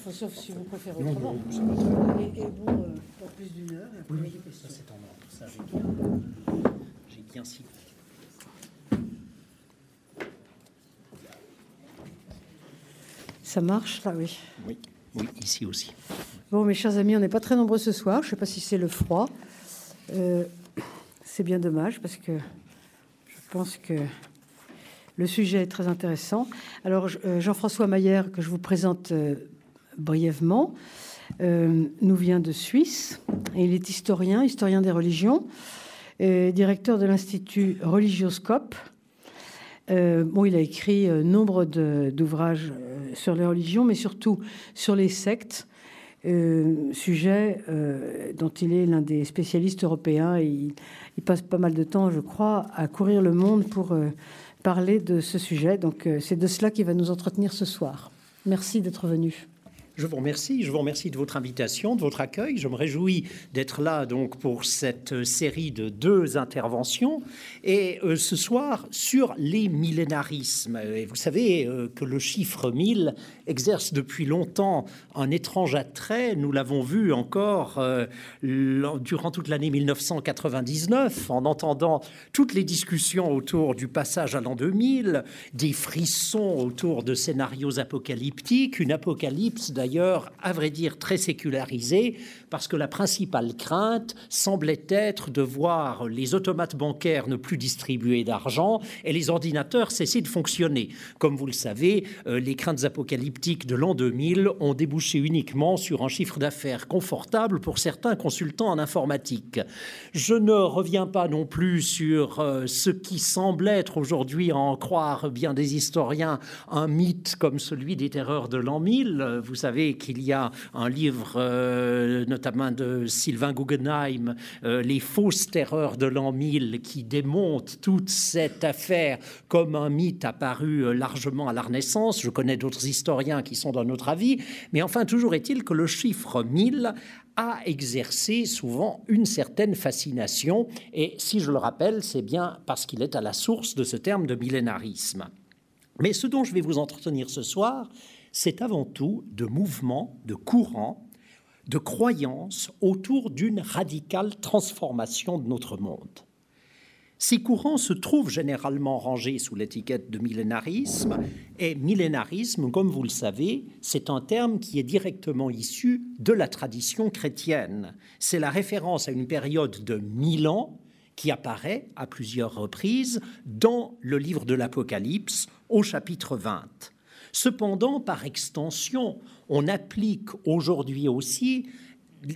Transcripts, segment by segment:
enfin, sauf si vous préférez Non, autrement. non, très. Et, et bon, euh, pas plus d'une heure. après, Oui, ça questions. c'est en ordre. Ça, j'ai bien, j'ai bien ciblé. Ça marche, là, oui. Oui, oui, ici aussi. Bon, mes chers amis, on n'est pas très nombreux ce soir. Je ne sais pas si c'est le froid. Euh, c'est bien dommage parce que je pense que le sujet est très intéressant. Alors, euh, Jean-François Maillère, que je vous présente brièvement, euh, nous vient de Suisse. Il est historien, historien des religions, directeur de l'Institut Religioscope. Euh, bon, il a écrit euh, nombre d'ouvrages sur les religions, mais surtout sur les sectes, sujet dont il est l'un des spécialistes européens. Il, il passe pas mal de temps, je crois, à courir le monde pour parler de ce sujet. Donc, c'est de cela qu'il va nous entretenir ce soir. Merci d'être venu. Je vous remercie. Je vous remercie de votre invitation, de votre accueil. Je me réjouis d'être là donc pour cette série de deux interventions et euh, ce soir sur les millénarismes. Et vous savez euh, que le chiffre 1000 exerce depuis longtemps un étrange attrait. Nous l'avons vu encore euh, durant toute l'année 1999 en entendant toutes les discussions autour du passage à l'an 2000, des frissons autour de scénarios apocalyptiques, une apocalypse d'ailleurs, à vrai dire, très sécularisée, parce que la principale crainte semblait être de voir les automates bancaires ne plus distribuer d'argent et les ordinateurs cesser de fonctionner. Comme vous le savez, euh, les craintes apocalyptiques de l'an 2000 ont débouché uniquement sur un chiffre d'affaires confortable pour certains consultants en informatique. Je ne reviens pas non plus sur euh, ce qui semble être aujourd'hui, à en croire bien des historiens, un mythe comme celui des terreurs de l'an 1000. Euh, Vous savez qu'il y a un livre, euh, notamment de Sylvain Guggenheim, euh, Les fausses terreurs de l'an 1000, qui démonte toute cette affaire comme un mythe apparu euh, largement à la Renaissance. Je connais d'autres historiens qui sont d'un autre avis, mais enfin, toujours est-il que le chiffre 1000 a exercé souvent une certaine fascination, et si je le rappelle, c'est bien parce qu'il est à la source de ce terme de millénarisme. Mais ce dont je vais vous entretenir ce soir, c'est avant tout de mouvements, de courants, de croyances autour d'une radicale transformation de notre monde. Ces courants se trouvent généralement rangés sous l'étiquette de millénarisme, et millénarisme, comme vous le savez, c'est un terme qui est directement issu de la tradition chrétienne. C'est la référence à une période de mille ans qui apparaît à plusieurs reprises dans le livre de l'Apocalypse au chapitre 20. Cependant, par extension, on applique aujourd'hui aussi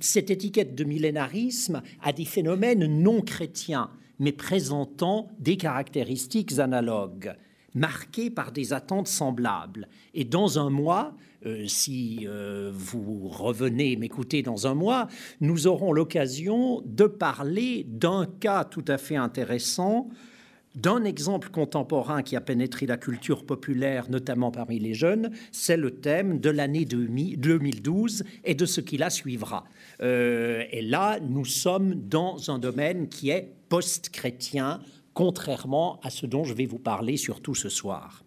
cette étiquette de millénarisme à des phénomènes non chrétiens, mais présentant des caractéristiques analogues, marqués par des attentes semblables. Et dans un mois, euh, si euh, vous revenez m'écouter dans un mois, nous aurons l'occasion de parler d'un cas tout à fait intéressant d'un exemple contemporain qui a pénétré la culture populaire, notamment parmi les jeunes, c'est le thème de l'année 2012 et de ce qui la suivra. Euh, et là, nous sommes dans un domaine qui est post-chrétien, contrairement à ce dont je vais vous parler surtout ce soir.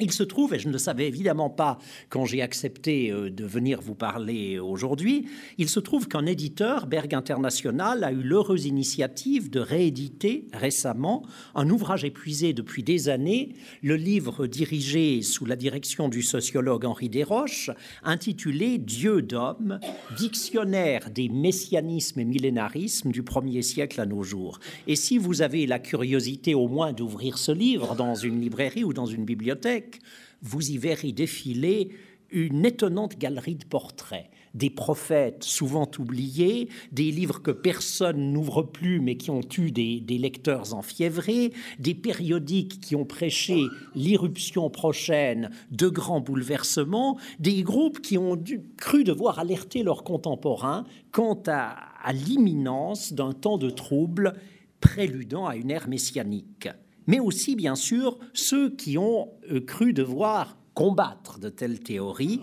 Il se trouve, et je ne le savais évidemment pas quand j'ai accepté euh, de venir vous parler aujourd'hui, il se trouve qu'un éditeur, Berg International, a eu l'heureuse initiative de rééditer récemment un ouvrage épuisé depuis des années, le livre dirigé sous la direction du sociologue Henri Desroches, intitulé Dieu d'homme, dictionnaire des messianismes et millénarismes du premier siècle à nos jours. Et si vous avez la curiosité au moins d'ouvrir ce livre dans une librairie ou dans une bibliothèque, vous y verrez défiler une étonnante galerie de portraits, des prophètes souvent oubliés, des livres que personne n'ouvre plus mais qui ont eu des, lecteurs enfiévrés, des périodiques qui ont prêché l'irruption prochaine de grands bouleversements, des groupes qui ont cru devoir alerter leurs contemporains quant à, à l'imminence d'un temps de trouble préludant à une ère messianique mais aussi, bien sûr, ceux qui ont euh, cru devoir combattre de telles théories.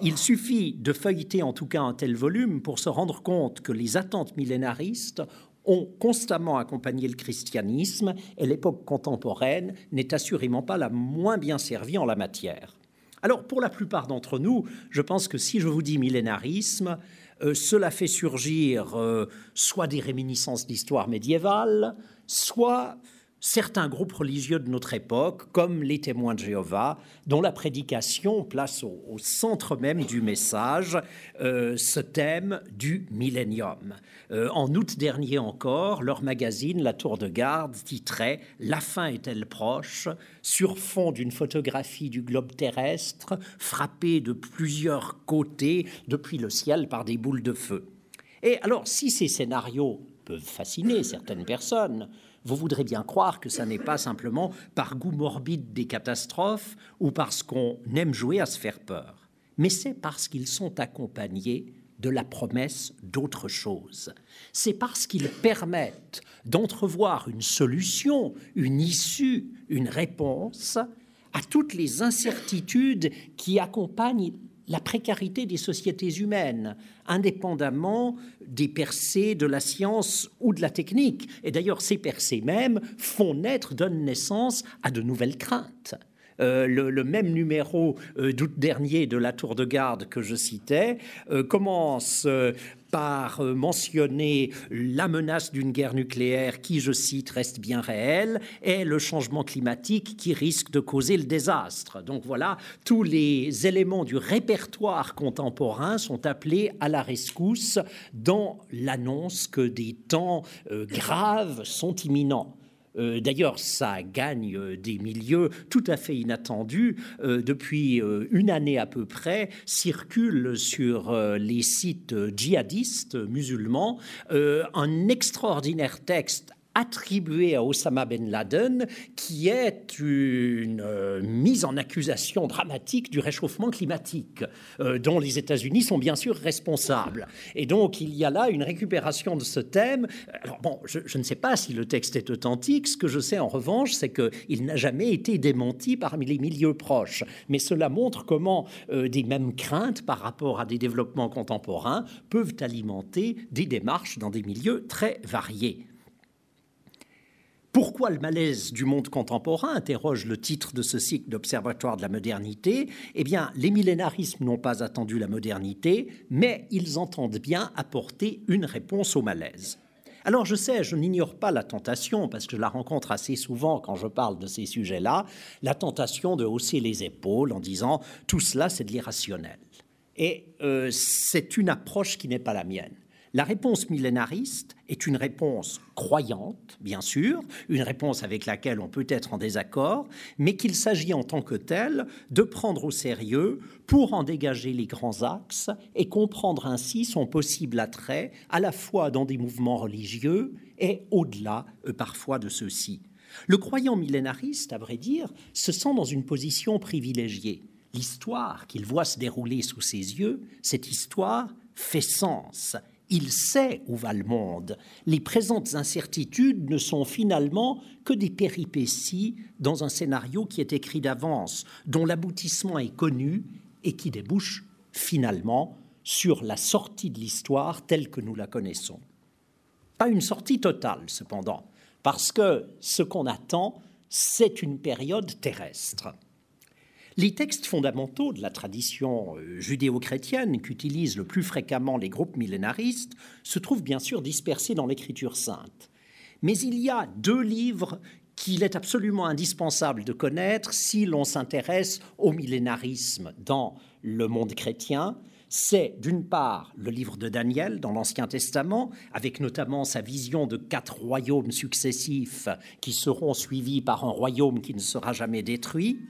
Il suffit de feuilleter en tout cas un tel volume pour se rendre compte que les attentes millénaristes ont constamment accompagné le christianisme et l'époque contemporaine n'est assurément pas la moins bien servie en la matière. Alors, pour la plupart d'entre nous, je pense que si je vous dis millénarisme, euh, cela fait surgir euh, soit des réminiscences d'histoire médiévale, soit certains groupes religieux de notre époque, comme les témoins de Jéhovah, dont la prédication place au, centre même du message euh, ce thème du millénium. Euh, en août dernier encore, leur magazine, La Tour de Garde, titrait La fin est-elle proche? Sur fond d'une photographie du globe terrestre frappé de plusieurs côtés depuis le ciel par des boules de feu. Et alors, si ces scénarios peuvent fasciner certaines personnes, vous voudrez bien croire que ça n'est pas simplement par goût morbide des catastrophes ou parce qu'on aime jouer à se faire peur, mais c'est parce qu'ils sont accompagnés de la promesse d'autre chose. C'est parce qu'ils permettent d'entrevoir une solution, une issue, une réponse à toutes les incertitudes qui accompagnent la précarité des sociétés humaines, indépendamment des percées de la science ou de la technique. Et d'ailleurs, ces percées mêmes font naître, donnent naissance à de nouvelles craintes. Euh, le, même numéro euh, d'août dernier de la Tour de Garde que je citais euh, commence par mentionner la menace d'une guerre nucléaire qui, je cite, reste bien réelle, et le changement climatique qui risque de causer le désastre. Donc voilà, tous les éléments du répertoire contemporain sont appelés à la rescousse dans l'annonce que des temps graves sont imminents. Euh, d'ailleurs, ça gagne euh, des milieux tout à fait inattendus. Euh, depuis une année à peu près, circule sur les sites djihadistes musulmans un extraordinaire texte attribué à Osama Ben Laden, qui est une euh, mise en accusation dramatique du réchauffement climatique, euh, dont les États-Unis sont bien sûr responsables. Et donc il y a là une récupération de ce thème. Alors bon, je, ne sais pas si le texte est authentique. Ce que je sais en revanche, c'est qu'il n'a jamais été démenti parmi les milieux proches. Mais cela montre comment euh, des mêmes craintes par rapport à des développements contemporains peuvent alimenter des démarches dans des milieux très variés. Pourquoi le malaise du monde contemporain interroge le titre de ce cycle d'Observatoire de la modernité? Eh bien, les millénarismes n'ont pas attendu la modernité, mais ils entendent bien apporter une réponse au malaise. Alors je sais, je n'ignore pas la tentation, parce que je la rencontre assez souvent quand je parle de ces sujets-là, la tentation de hausser les épaules en disant tout cela c'est de l'irrationnel. Et euh, c'est une approche qui n'est pas la mienne. La réponse millénariste est une réponse croyante, bien sûr, une réponse avec laquelle on peut être en désaccord, mais qu'il s'agit en tant que telle de prendre au sérieux pour en dégager les grands axes et comprendre ainsi son possible attrait à la fois dans des mouvements religieux et au-delà euh, parfois de ceux-ci. Le croyant millénariste, à vrai dire, se sent dans une position privilégiée. L'histoire qu'il voit se dérouler sous ses yeux, cette histoire fait sens il sait où va le monde. Les présentes incertitudes ne sont finalement que des péripéties dans un scénario qui est écrit d'avance, dont l'aboutissement est connu et qui débouche finalement sur la sortie de l'histoire telle que nous la connaissons. Pas une sortie totale, cependant, parce que ce qu'on attend, c'est une période terrestre. Les textes fondamentaux de la tradition euh, judéo-chrétienne qu'utilisent le plus fréquemment les groupes millénaristes se trouvent bien sûr dispersés dans l'Écriture sainte. Mais il y a deux livres qu'il est absolument indispensable de connaître si l'on s'intéresse au millénarisme dans le monde chrétien. C'est d'une part le livre de Daniel dans l'Ancien Testament, avec notamment sa vision de quatre royaumes successifs qui seront suivis par un royaume qui ne sera jamais détruit.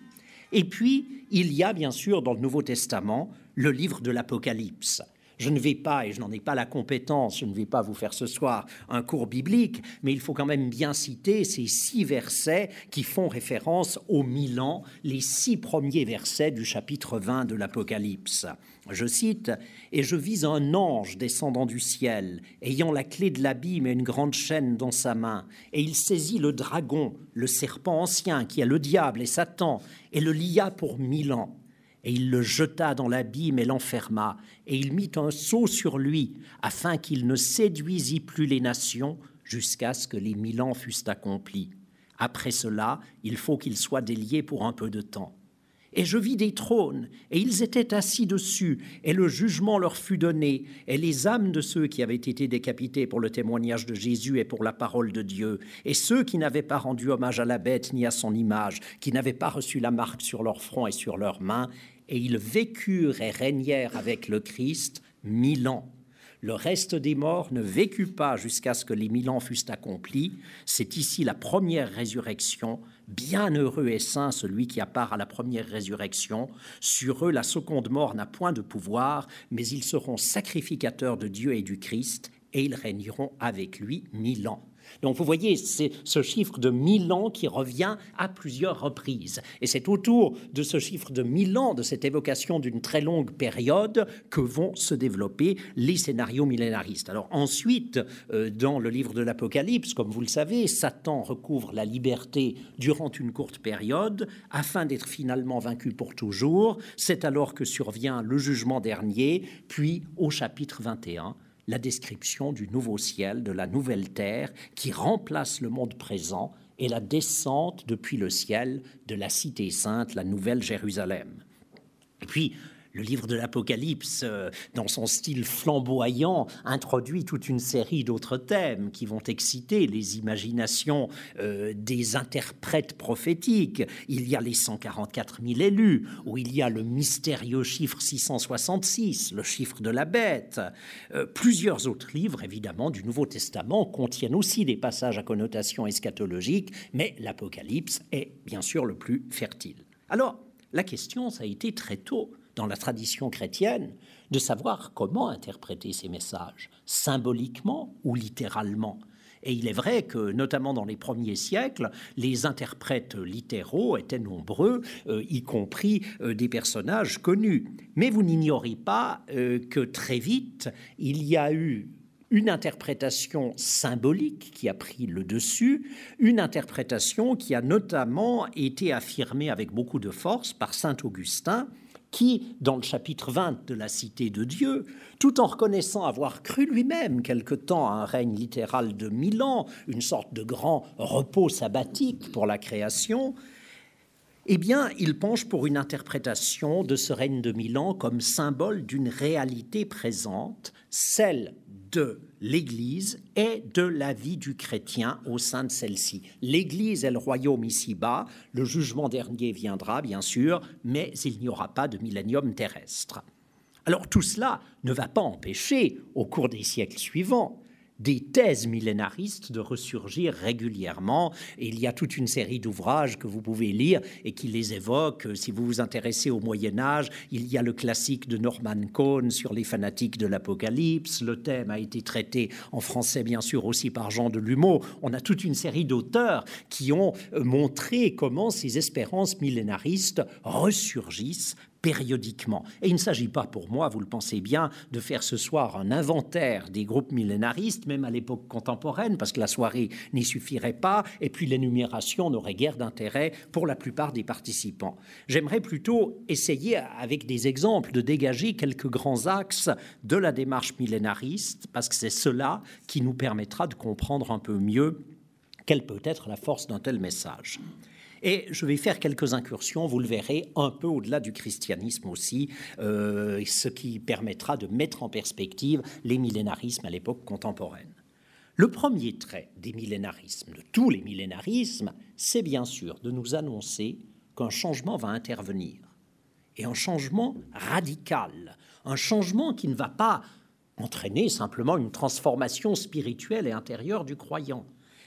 Et puis, il y a bien sûr dans le Nouveau Testament le livre de l'Apocalypse. Je ne vais pas, et je n'en ai pas la compétence, je ne vais pas vous faire ce soir un cours biblique, mais il faut quand même bien citer ces six versets qui font référence aux mille ans, les six premiers versets du chapitre 20 de l'Apocalypse. Je cite, Et je vis un ange descendant du ciel, ayant la clé de l'abîme et une grande chaîne dans sa main, et il saisit le dragon, le serpent ancien, qui est le diable et Satan, et le lia pour mille ans. Et il le jeta dans l'abîme et l'enferma, et il mit un sceau sur lui, afin qu'il ne séduisit plus les nations, jusqu'à ce que les mille ans fussent accomplis. Après cela, il faut qu'il soit délié pour un peu de temps. Et je vis des trônes, et ils étaient assis dessus, et le jugement leur fut donné, et les âmes de ceux qui avaient été décapités pour le témoignage de Jésus et pour la parole de Dieu, et ceux qui n'avaient pas rendu hommage à la bête ni à son image, qui n'avaient pas reçu la marque sur leur front et sur leurs mains, et ils vécurent et régnèrent avec le Christ mille ans. Le reste des morts ne vécut pas jusqu'à ce que les mille ans fussent accomplis. C'est ici la première résurrection. Bienheureux et saint celui qui a part à la première résurrection. Sur eux, la seconde mort n'a point de pouvoir, mais ils seront sacrificateurs de Dieu et du Christ, et ils régneront avec lui mille ans. Donc vous voyez, c'est ce chiffre de 1000 ans qui revient à plusieurs reprises. Et c'est autour de ce chiffre de 1000 ans, de cette évocation d'une très longue période, que vont se développer les scénarios millénaristes. Alors ensuite, euh, dans le livre de l'Apocalypse, comme vous le savez, Satan recouvre la liberté durant une courte période afin d'être finalement vaincu pour toujours. C'est alors que survient le jugement dernier, puis au chapitre 21, la description du nouveau ciel, de la nouvelle terre qui remplace le monde présent et la descente depuis le ciel de la cité sainte, la nouvelle Jérusalem. Et puis, le livre de l'Apocalypse, euh, dans son style flamboyant, introduit toute une série d'autres thèmes qui vont exciter les imaginations euh, des interprètes prophétiques. Il y a les 144 000 élus, où il y a le mystérieux chiffre 666, le chiffre de la bête. Euh, plusieurs autres livres, évidemment, du Nouveau Testament contiennent aussi des passages à connotation eschatologique, mais l'Apocalypse est bien sûr le plus fertile. Alors, la question, ça a été très tôt, dans la tradition chrétienne de savoir comment interpréter ces messages, symboliquement ou littéralement. Et il est vrai que, notamment dans les premiers siècles, les interprètes littéraux étaient nombreux, euh, y compris euh, des personnages connus. Mais vous n'ignorez pas euh, que très vite, il y a eu une interprétation symbolique qui a pris le dessus, une interprétation qui a notamment été affirmée avec beaucoup de force par Saint Augustin, qui, dans le chapitre 20 de la Cité de Dieu, tout en reconnaissant avoir cru lui-même quelque temps à un règne littéral de mille ans, une sorte de grand repos sabbatique pour la création, eh bien, il penche pour une interprétation de ce règne de mille ans comme symbole d'une réalité présente, celle de l'Église et de la vie du chrétien au sein de celle-ci. L'Église est le royaume ici-bas, le jugement dernier viendra, bien sûr, mais il n'y aura pas de millénium terrestre. Alors tout cela ne va pas empêcher, au cours des siècles suivants, des thèses millénaristes de ressurgir régulièrement. Et il y a toute une série d'ouvrages que vous pouvez lire et qui les évoquent. Si vous vous intéressez au Moyen Âge, il y a le classique de Norman Cohn sur les fanatiques de l'Apocalypse. Le thème a été traité en français, bien sûr, aussi par Jean de Lumeau. On a toute une série d'auteurs qui ont euh, montré comment ces espérances millénaristes ressurgissent périodiquement. Et il ne s'agit pas pour moi, vous le pensez bien, de faire ce soir un inventaire des groupes millénaristes, même à l'époque contemporaine, parce que la soirée n'y suffirait pas, et puis l'énumération n'aurait guère d'intérêt pour la plupart des participants. J'aimerais plutôt essayer, avec des exemples, de dégager quelques grands axes de la démarche millénariste, parce que c'est cela qui nous permettra de comprendre un peu mieux quelle peut être la force d'un tel message. Et je vais faire quelques incursions, vous le verrez, un peu au-delà du christianisme aussi, euh, ce qui permettra de mettre en perspective les millénarismes à l'époque contemporaine. Le premier trait des millénarismes, de tous les millénarismes, c'est bien sûr de nous annoncer qu'un changement va intervenir. Et un changement radical, un changement qui ne va pas entraîner simplement une transformation spirituelle et intérieure du croyant,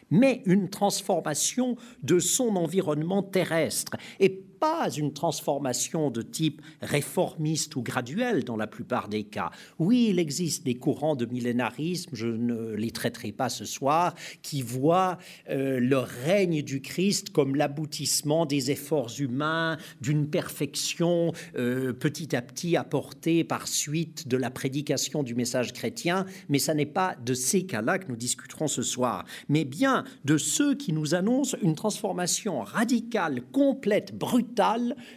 mais une transformation de son environnement terrestre. Et pas une transformation de type réformiste ou graduel dans la plupart des cas. Oui, il existe des courants de millénarisme, je ne les traiterai pas ce soir, qui voient euh, le règne du Christ comme l'aboutissement des efforts humains, d'une perfection euh, petit à petit apportée par suite de la prédication du message chrétien, mais ça n'est pas de ces cas-là que nous discuterons ce soir, mais bien de ceux qui nous annoncent une transformation radicale, complète, brutale,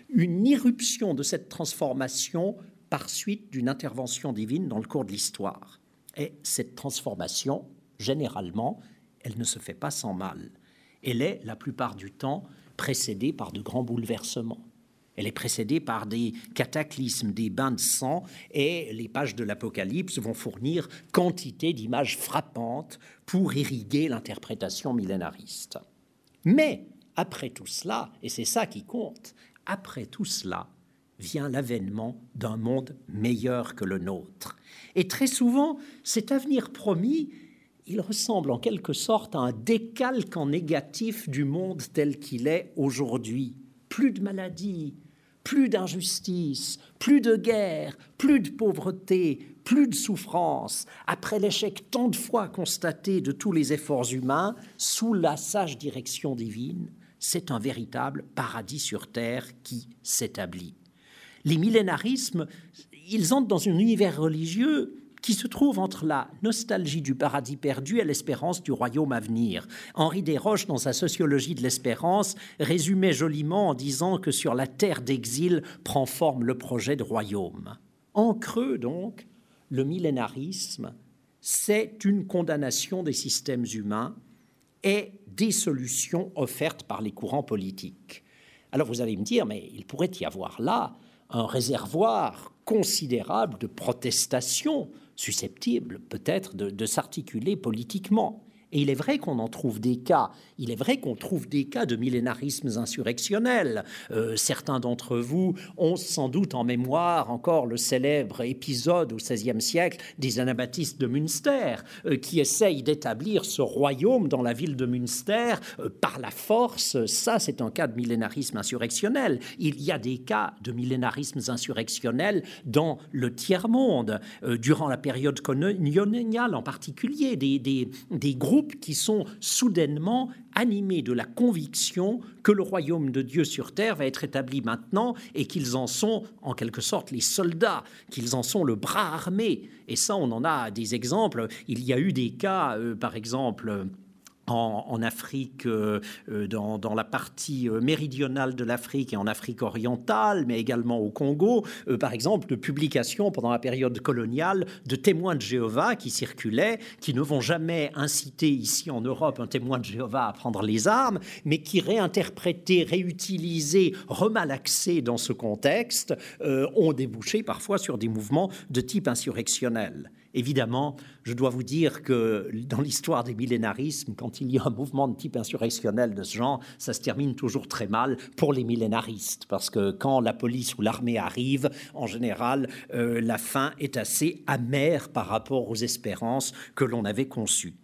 une irruption de cette transformation par suite d'une intervention divine dans le cours de l'histoire. Et cette transformation, généralement, elle ne se fait pas sans mal. Elle est, la plupart du temps, précédée par de grands bouleversements. Elle est précédée par des cataclysmes, des bains de sang, et les pages de l'Apocalypse vont fournir quantité d'images frappantes pour irriguer l'interprétation millénariste. Mais après tout cela, et c'est ça qui compte, après tout cela vient l'avènement d'un monde meilleur que le nôtre. Et très souvent, cet avenir promis, il ressemble en quelque sorte à un décalque en négatif du monde tel qu'il est aujourd'hui. Plus de maladies, plus d'injustice, plus de guerre, plus de pauvreté, plus de souffrance. Après l'échec tant de fois constaté de tous les efforts humains, sous la sage direction divine, c'est un véritable paradis sur terre qui s'établit. Les millénarismes, ils entrent dans un univers religieux qui se trouve entre la nostalgie du paradis perdu et l'espérance du royaume à venir. Henri Desroches, dans sa sociologie de l'espérance, résumait joliment en disant que sur la terre d'exil prend forme le projet de royaume. En creux, donc, le millénarisme, c'est une condamnation des systèmes humains et des solutions offertes par les courants politiques. Alors vous allez me dire, mais il pourrait y avoir là un réservoir considérable de protestations susceptibles peut-être de, de s'articuler politiquement. Et il est vrai qu'on en trouve des cas. Il est vrai qu'on trouve des cas de millénarismes insurrectionnels. Euh, certains d'entre vous ont sans doute en mémoire encore le célèbre épisode au XVIe siècle des anabaptistes de Münster, euh, qui essayent d'établir ce royaume dans la ville de Münster euh, par la force. Ça, c'est un cas de millénarisme insurrectionnel. Il y a des cas de millénarismes insurrectionnels dans le tiers-monde, durant la période coloniale en particulier, des, des, des groupes qui sont soudainement animés de la conviction que le royaume de Dieu sur terre va être établi maintenant et qu'ils en sont en quelque sorte les soldats, qu'ils en sont le bras armé. Et ça, on en a des exemples. Il y a eu des cas, euh, par exemple, en, Afrique, euh, euh, dans, la partie euh, méridionale de l'Afrique et en Afrique orientale, mais également au Congo, par exemple, de publications pendant la période coloniale de témoins de Jéhovah qui circulaient, qui ne vont jamais inciter ici en Europe un témoin de Jéhovah à prendre les armes, mais qui réinterprétés, réutilisés, remalaxés dans ce contexte, ont débouché parfois sur des mouvements de type insurrectionnel. Évidemment, je dois vous dire que dans l'histoire des millénarismes, quand il y a un mouvement de type insurrectionnel de ce genre, ça se termine toujours très mal pour les millénaristes, parce que quand la police ou l'armée arrive, en général, euh, la fin est assez amère par rapport aux espérances que l'on avait conçues.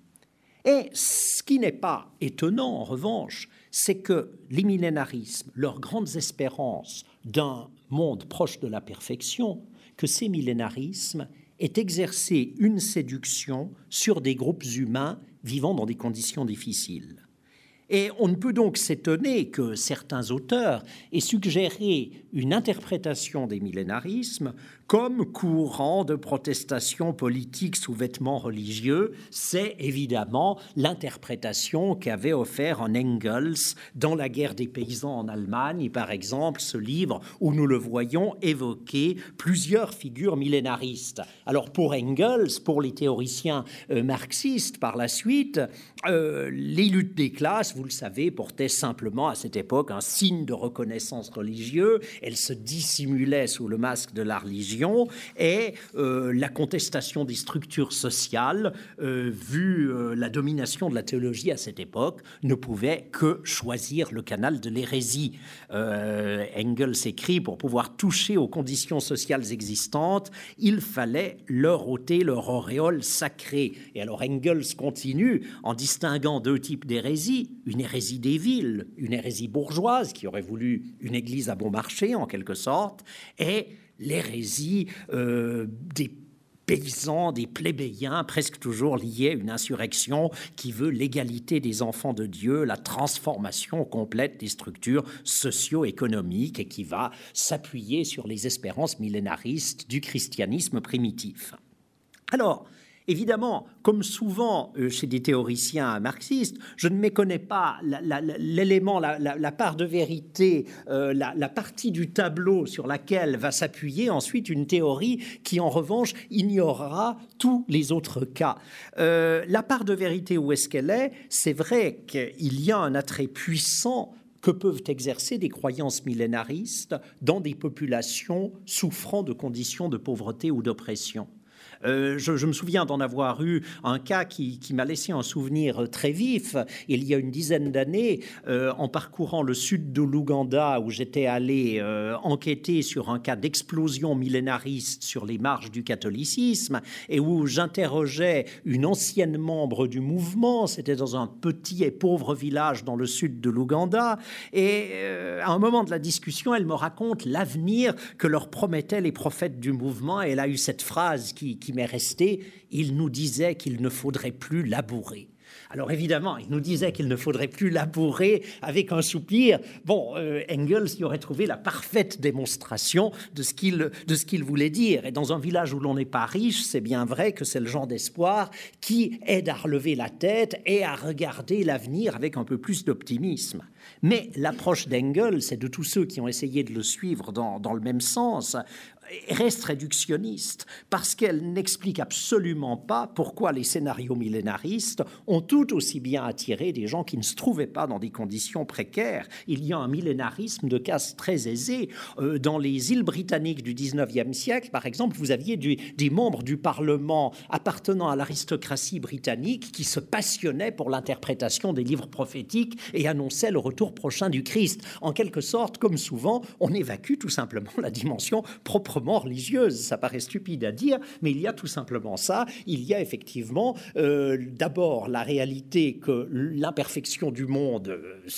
Et ce qui n'est pas étonnant, en revanche, c'est que les millénarismes, leurs grandes espérances d'un monde proche de la perfection, que ces millénarismes est exercer une séduction sur des groupes humains vivant dans des conditions difficiles. Et on ne peut donc s'étonner que certains auteurs aient suggéré une interprétation des millénarismes comme courant de protestation politique sous vêtements religieux, c'est évidemment l'interprétation qu'avait offert en Engels dans La guerre des paysans en Allemagne, par exemple, ce livre où nous le voyons évoquer plusieurs figures millénaristes. Alors pour Engels, pour les théoriciens euh, marxistes par la suite, euh, les luttes des classes, vous le savez, portaient simplement à cette époque un signe de reconnaissance religieux, elles se dissimulaient sous le masque de la religion, et euh, la contestation des structures sociales, euh, vu euh, la domination de la théologie à cette époque, ne pouvait que choisir le canal de l'hérésie. Engels écrit pour pouvoir toucher aux conditions sociales existantes, il fallait leur ôter leur auréole sacrée. Et alors Engels continue en distinguant deux types d'hérésie une hérésie des villes, une hérésie bourgeoise qui aurait voulu une église à bon marché en quelque sorte, et l'hérésie euh, des paysans, des plébéiens, presque toujours liés à une insurrection qui veut l'égalité des enfants de Dieu, la transformation complète des structures socio-économiques et qui va s'appuyer sur les espérances millénaristes du christianisme primitif. Alors, Évidemment, comme souvent euh, chez des théoriciens marxistes, je ne méconnais pas l'élément, la, part de vérité, euh, la, partie du tableau sur laquelle va s'appuyer ensuite une théorie qui, en revanche, ignorera tous les autres cas. Euh, la part de vérité, où est-ce qu'elle est? C'est vrai qu'il y a un attrait puissant que peuvent exercer des croyances millénaristes dans des populations souffrant de conditions de pauvreté ou d'oppression. Euh, je, me souviens d'en avoir eu un cas qui, m'a laissé un souvenir très vif. Il y a une dizaine d'années, euh, en parcourant le sud de l'Ouganda, où j'étais allé euh, enquêter sur un cas d'explosion millénariste sur les marges du catholicisme, et où j'interrogeais une ancienne membre du mouvement. C'était dans un petit et pauvre village dans le sud de l'Ouganda. Et à un moment de la discussion, elle me raconte l'avenir que leur promettaient les prophètes du mouvement. Et elle a eu cette phrase qui m'est resté, il nous disait qu'il ne faudrait plus labourer. Alors évidemment, il nous disait qu'il ne faudrait plus labourer avec un soupir. Bon, euh, Engels y aurait trouvé la parfaite démonstration de ce qu'il voulait dire. Et dans un village où l'on n'est pas riche, c'est bien vrai que c'est le genre d'espoir qui aide à relever la tête et à regarder l'avenir avec un peu plus d'optimisme. Mais l'approche d'Engels et de tous ceux qui ont essayé de le suivre dans, dans le même sens reste réductionniste parce qu'elle n'explique absolument pas pourquoi les scénarios millénaristes ont tout aussi bien attiré des gens qui ne se trouvaient pas dans des conditions précaires. Il y a un millénarisme de casse très aisé. Euh, dans les îles britanniques du 19e siècle, par exemple, vous aviez des membres du Parlement appartenant à l'aristocratie britannique qui se passionnaient pour l'interprétation des livres prophétiques et annonçaient le retour prochain du Christ. En quelque sorte, comme souvent, on évacue tout simplement la dimension propre religieuse. Ça paraît stupide à dire, mais il y a tout simplement ça. Il y a effectivement euh, d'abord la réalité que l'imperfection du monde, euh,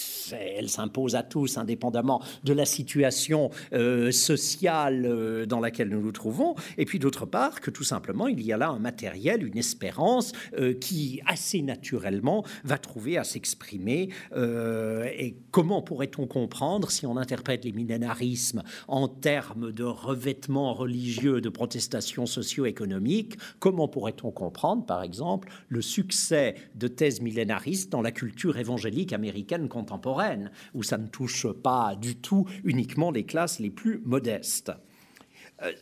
elle s'impose à tous, indépendamment de la situation euh, sociale dans laquelle nous nous trouvons. Et puis d'autre part, que tout simplement, il y a là un matériel, une espérance qui, assez naturellement, va trouver à s'exprimer. et comment pourrait-on comprendre si on interprète les millénarismes en termes de revêtement religieux de protestation socio-économique, comment pourrait-on comprendre, par exemple, le succès de thèses millénaristes dans la culture évangélique américaine contemporaine, où ça ne touche pas du tout uniquement les classes les plus modestes? Euh,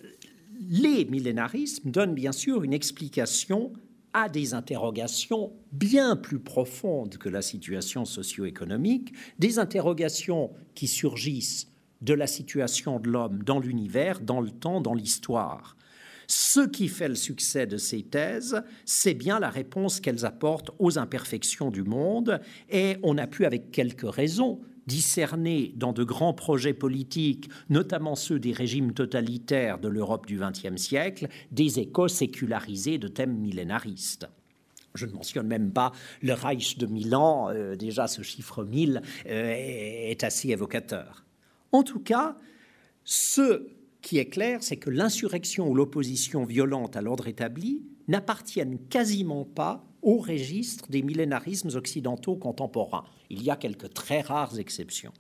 Les millénarismes donnent bien sûr une explication à des interrogations bien plus profondes que la situation socio-économique, des interrogations qui surgissent de la situation de l'homme dans l'univers, dans le temps, dans l'histoire. Ce qui fait le succès de ces thèses, c'est bien la réponse qu'elles apportent aux imperfections du monde, et on a pu, avec quelques raisons, discerner dans de grands projets politiques, notamment ceux des régimes totalitaires de l'Europe du XXe siècle, des échos sécularisés de thèmes millénaristes. Je ne mentionne même pas le Reich de Milan, euh, déjà ce chiffre 1000 euh, est assez évocateur. En tout cas, ce qui est clair, c'est que l'insurrection ou l'opposition violente à l'ordre établi n'appartiennent quasiment pas au registre des millénarismes occidentaux contemporains. Il y a quelques très rares exceptions.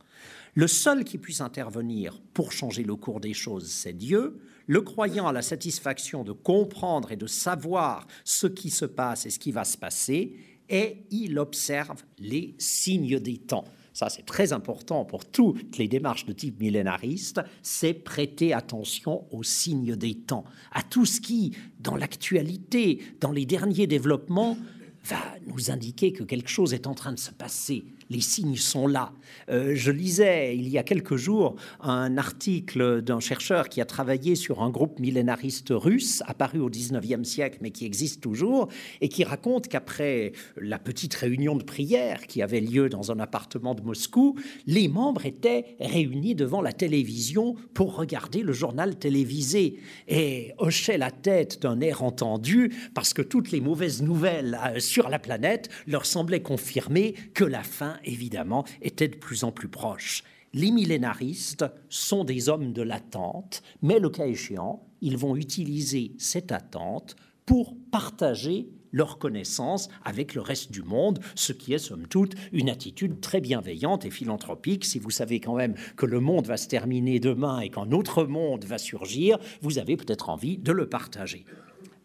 Le seul qui puisse intervenir pour changer le cours des choses, c'est Dieu. Le croyant a la satisfaction de comprendre et de savoir ce qui se passe et ce qui va se passer, et il observe les signes des temps ça c'est très important pour toutes les démarches de type millénariste, c'est prêter attention aux signes des temps, à tout ce qui, dans l'actualité, dans les derniers développements, va nous indiquer que quelque chose est en train de se passer les signes sont là. Euh, je lisais il y a quelques jours un article d'un chercheur qui a travaillé sur un groupe millénariste russe apparu au 19e siècle mais qui existe toujours et qui raconte qu'après la petite réunion de prière qui avait lieu dans un appartement de Moscou, les membres étaient réunis devant la télévision pour regarder le journal télévisé et hochaient la tête d'un air entendu parce que toutes les mauvaises nouvelles euh, sur la planète leur semblaient confirmer que la fin évidemment, était de plus en plus proche. Les millénaristes sont des hommes de l'attente, mais le cas échéant, ils vont utiliser cette attente pour partager leur connaissance avec le reste du monde, ce qui est somme toute une attitude très bienveillante et philanthropique. Si vous savez quand même que le monde va se terminer demain et qu'un autre monde va surgir, vous avez peut-être envie de le partager.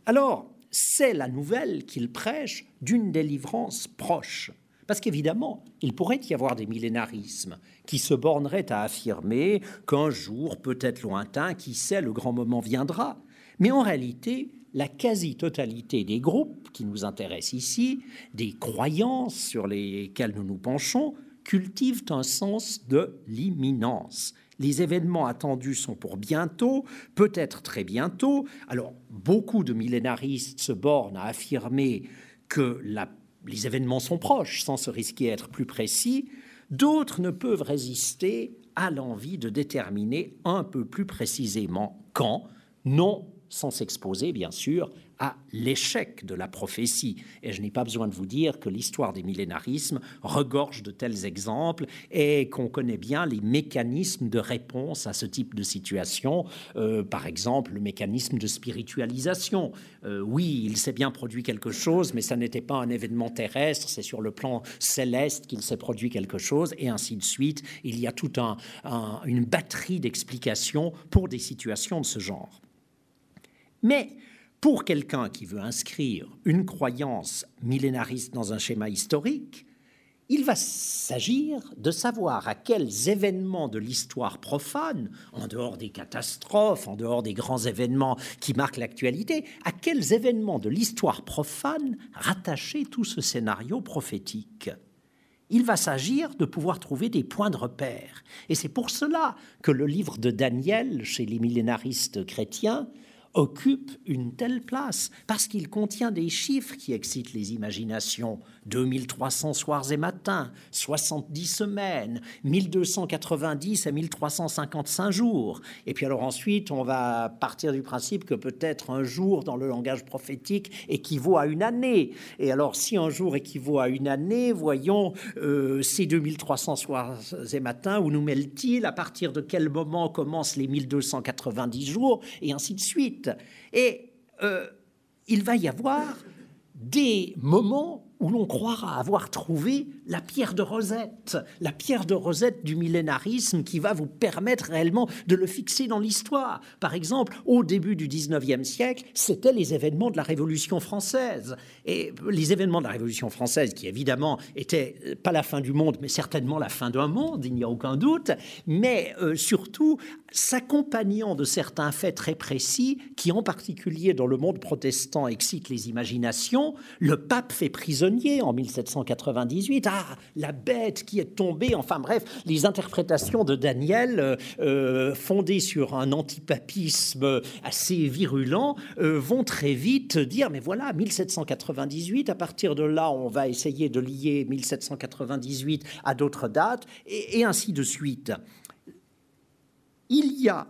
Alors, c'est la nouvelle qu'il prêche d'une délivrance proche. Parce qu'évidemment, il pourrait y avoir des millénarismes qui se borneraient à affirmer qu'un jour, peut-être lointain, qui sait, le grand moment viendra. Mais en réalité, la quasi-totalité des groupes qui nous intéressent ici, des croyances sur lesquelles nous nous penchons, cultivent un sens de l'imminence. Les événements attendus sont pour bientôt, peut-être très bientôt. Alors, beaucoup de millénaristes se bornent à affirmer que les événements sont proches, sans se risquer à être plus précis. D'autres ne peuvent résister à l'envie de déterminer un peu plus précisément quand, non sans s'exposer, bien sûr, à l'échec de la prophétie. Et je n'ai pas besoin de vous dire que l'histoire des millénarismes regorge de tels exemples et qu'on connaît bien les mécanismes de réponse à ce type de situation. Euh, par exemple, le mécanisme de spiritualisation. Euh, oui, il s'est bien produit quelque chose, mais ça n'était pas un événement terrestre, c'est sur le plan céleste qu'il s'est produit quelque chose, et ainsi de suite. Il y a toute un, une batterie d'explications pour des situations de ce genre. Mais pour quelqu'un qui veut inscrire une croyance millénariste dans un schéma historique, il va s'agir de savoir à quels événements de l'histoire profane, en dehors des catastrophes, en dehors des grands événements qui marquent l'actualité, à quels événements de l'histoire profane rattacher tout ce scénario prophétique. Il va s'agir de pouvoir trouver des points de repère. Et c'est pour cela que le livre de Daniel, chez les millénaristes chrétiens, occupe une telle place parce qu'il contient des chiffres qui excitent les imaginations. 2300 soirs et matins, 70 semaines, 1290 à 1355 jours. Et puis alors ensuite, on va partir du principe que peut-être un jour dans le langage prophétique équivaut à une année. Et alors si un jour équivaut à une année, voyons euh, ces 2300 soirs et matins, où nous mêle-t-il À partir de quel moment commencent les 1290 jours Et ainsi de suite. Et euh, il va y avoir des moments où l'on croira avoir trouvé la pierre de Rosette, la pierre de Rosette du millénarisme qui va vous permettre réellement de le fixer dans l'histoire. Par exemple, au début du 19e siècle, c'était les événements de la Révolution française. Et les événements de la Révolution française, qui évidemment étaient euh, pas la fin du monde, mais certainement la fin d'un monde, il n'y a aucun doute, mais euh, surtout s'accompagnant de certains faits très précis qui, en particulier dans le monde protestant, excitent les imaginations. Le pape fait prisonnier en 1798. Ah, la bête qui est tombée. Enfin bref, les interprétations de Daniel, euh, euh, fondées sur un antipapisme assez virulent, euh, vont très vite dire, mais voilà, 1798, à partir de là, on va essayer de lier 1798 à d'autres dates, et ainsi de suite il y a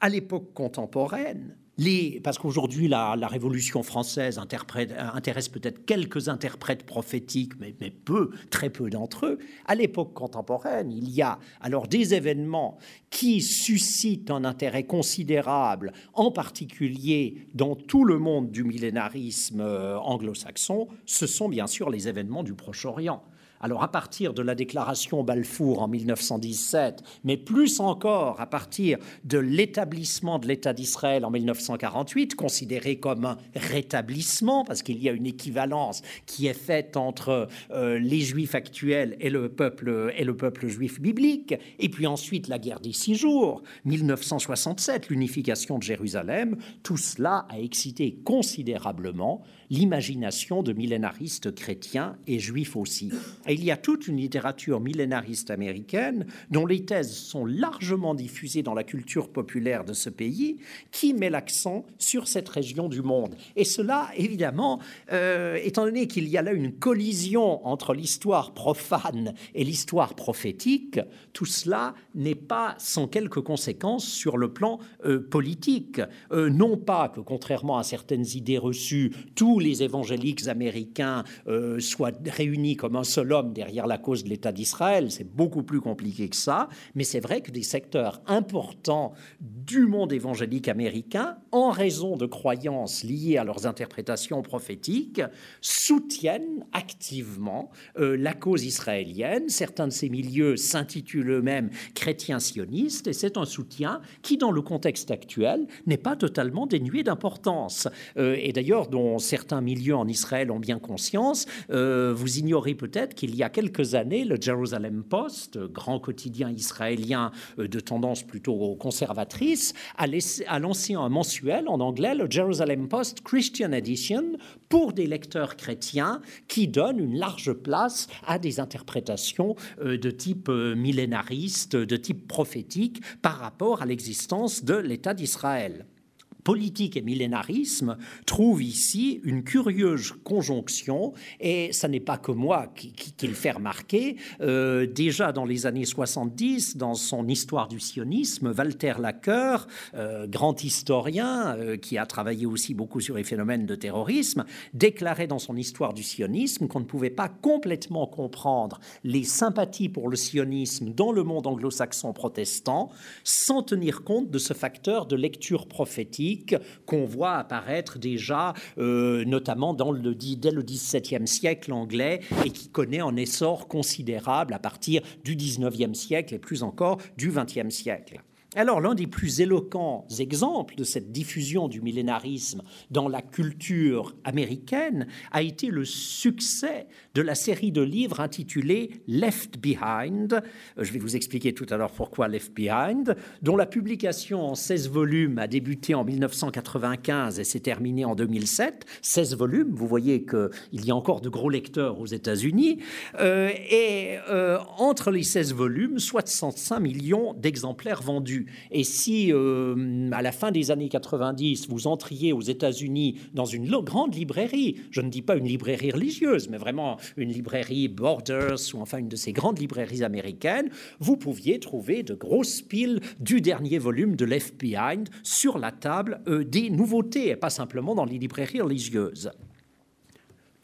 à l'époque contemporaine, les, parce qu'aujourd'hui la, Révolution française intéresse peut-être quelques interprètes prophétiques, mais, mais peu, très peu d'entre eux. À l'époque contemporaine, il y a alors des événements qui suscitent un intérêt considérable, en particulier dans tout le monde du millénarisme euh, anglo-saxon. Ce sont bien sûr les événements du Proche-Orient. Alors à partir de la déclaration Balfour en 1917, mais plus encore à partir de l'établissement de l'État d'Israël en 1948, considéré comme un rétablissement, parce qu'il y a une équivalence qui est faite entre euh, les Juifs actuels et le peuple et le peuple juif biblique, et puis ensuite la guerre des six jours, 1967, l'unification de Jérusalem, tout cela a excité considérablement l'imagination de millénaristes chrétiens et juifs aussi. Il y a toute une littérature millénariste américaine dont les thèses sont largement diffusées dans la culture populaire de ce pays, qui met l'accent sur cette région du monde. Et cela, évidemment, euh, étant donné qu'il y a là une collision entre l'histoire profane et l'histoire prophétique, tout cela n'est pas sans quelques conséquences sur le plan euh, politique. Euh, non pas que, contrairement à certaines idées reçues, tout les évangéliques américains euh, soient réunis comme un seul homme derrière la cause de l'État d'Israël. C'est beaucoup plus compliqué que ça, mais c'est vrai que des secteurs importants du monde évangélique américain, en raison de croyances liées à leurs interprétations prophétiques, soutiennent activement euh, la cause israélienne. Certains de ces milieux s'intitulent eux-mêmes chrétiens sionistes, et c'est un soutien qui, dans le contexte actuel, n'est pas totalement dénué d'importance. Euh, et d'ailleurs, dont certains certains milieux en Israël ont bien conscience. Euh, vous ignorez peut-être qu'il y a quelques années, le Jerusalem Post, grand quotidien israélien euh, de tendance plutôt conservatrice, a, a lancé un mensuel en anglais, le Jerusalem Post Christian Edition, pour des lecteurs chrétiens qui donne une large place à des interprétations euh, de type millénariste, de type prophétique par rapport à l'existence de l'État d'Israël politique et millénarisme trouvent ici une curieuse conjonction, et ça n'est pas que moi qui, le fait remarquer. Euh, déjà dans les années 70, dans son Histoire du sionisme, Walter Laqueur, euh, grand historien euh, qui a travaillé aussi beaucoup sur les phénomènes de terrorisme, déclarait dans son Histoire du sionisme qu'on ne pouvait pas complètement comprendre les sympathies pour le sionisme dans le monde anglo-saxon protestant sans tenir compte de ce facteur de lecture prophétique qu'on voit apparaître déjà, euh, notamment dans le, dès le XVIIe siècle anglais, et qui connaît un essor considérable à partir du XIXe siècle et plus encore du XXe siècle. Alors, l'un des plus éloquents exemples de cette diffusion du millénarisme dans la culture américaine a été le succès de la série de livres intitulée Left Behind. Je vais vous expliquer tout à l'heure pourquoi Left Behind, dont la publication en 16 volumes a débuté en 1995 et s'est terminée en 2007. 16 volumes, vous voyez qu'il y a encore de gros lecteurs aux États-Unis. Euh, et euh, entre les 16 volumes, 65 millions d'exemplaires vendus. Et si, euh, à la fin des années 90, vous entriez aux États-Unis dans une grande librairie, je ne dis pas une librairie religieuse, mais vraiment une librairie Borders ou enfin une de ces grandes librairies américaines, vous pouviez trouver de grosses piles du dernier volume de Left Behind sur la table euh, des nouveautés, et pas simplement dans les librairies religieuses.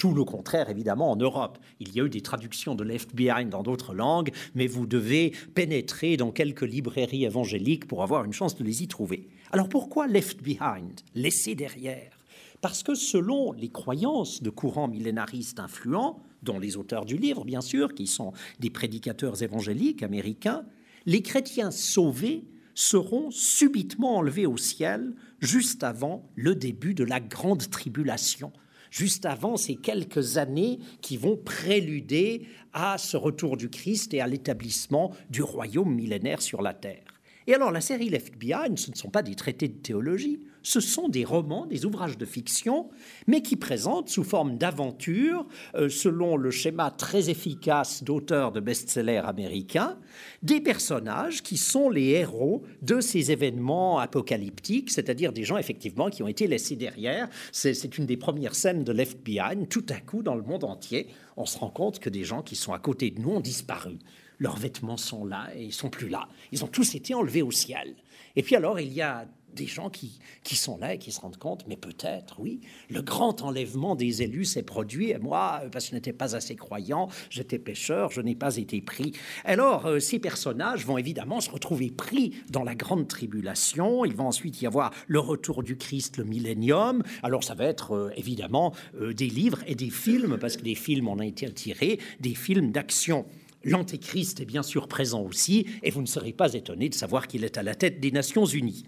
Tout le contraire, évidemment, en Europe. Il y a eu des traductions de Left Behind dans d'autres langues, mais vous devez pénétrer dans quelques librairies évangéliques pour avoir une chance de les y trouver. Alors pourquoi Left Behind Laissé derrière? Parce que selon les croyances de courants millénaristes influents, dont les auteurs du livre, bien sûr, qui sont des prédicateurs évangéliques américains, les chrétiens sauvés seront subitement enlevés au ciel juste avant le début de la grande tribulation, juste avant ces quelques années qui vont préluder à ce retour du Christ et à l'établissement du royaume millénaire sur la terre. Et alors la série Left Behind, ce ne sont pas des traités de théologie, ce sont des romans, des ouvrages de fiction, mais qui présentent sous forme d'aventure, euh, selon le schéma très efficace d'auteurs de best-sellers américains, des personnages qui sont les héros de ces événements apocalyptiques, c'est-à-dire des gens effectivement qui ont été laissés derrière. C'est une des premières scènes de Left Behind. Tout à coup, dans le monde entier, on se rend compte que des gens qui sont à côté de nous ont disparu. Leurs vêtements sont là et ils sont plus là. Ils ont tous été enlevés au ciel. Et puis alors, il y a des gens qui, qui sont là et qui se rendent compte, mais peut-être, oui, le grand enlèvement des élus s'est produit, et moi, parce que je n'étais pas assez croyant, j'étais pécheur, je n'ai pas été pris. Alors, euh, ces personnages vont évidemment se retrouver pris dans la grande tribulation, il va ensuite y avoir le retour du Christ, le millénium, alors ça va être euh, évidemment euh, des livres et des films, parce que des films en ont été tirés, des films d'action. L'Antéchrist est bien sûr présent aussi, et vous ne serez pas étonné de savoir qu'il est à la tête des Nations Unies.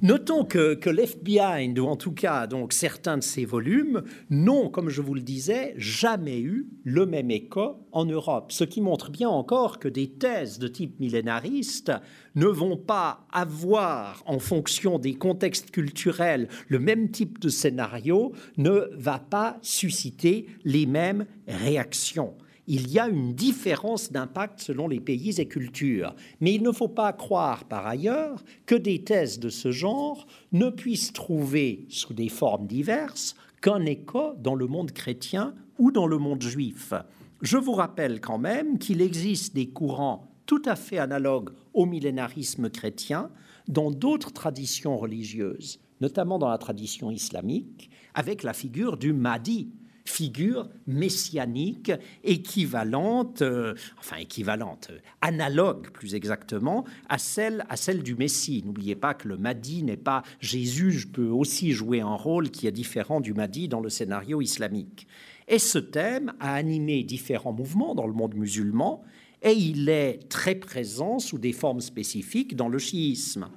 Notons que, que Left Behind, ou en tout cas donc certains de ces volumes, n'ont, comme je vous le disais, jamais eu le même écho en Europe, ce qui montre bien encore que des thèses de type millénariste ne vont pas avoir, en fonction des contextes culturels, le même type de scénario, ne va pas susciter les mêmes réactions il y a une différence d'impact selon les pays et cultures. Mais il ne faut pas croire par ailleurs que des thèses de ce genre ne puissent trouver, sous des formes diverses, qu'un écho dans le monde chrétien ou dans le monde juif. Je vous rappelle quand même qu'il existe des courants tout à fait analogues au millénarisme chrétien dans d'autres traditions religieuses, notamment dans la tradition islamique, avec la figure du Mahdi, figure messianique équivalente, euh, enfin équivalente, analogue plus exactement, à celle, à celle du Messie. N'oubliez pas que le Mahdi n'est pas Jésus, peut aussi jouer un rôle qui est différent du Mahdi dans le scénario islamique. Et ce thème a animé différents mouvements dans le monde musulman, et il est très présent sous des formes spécifiques dans le chiisme.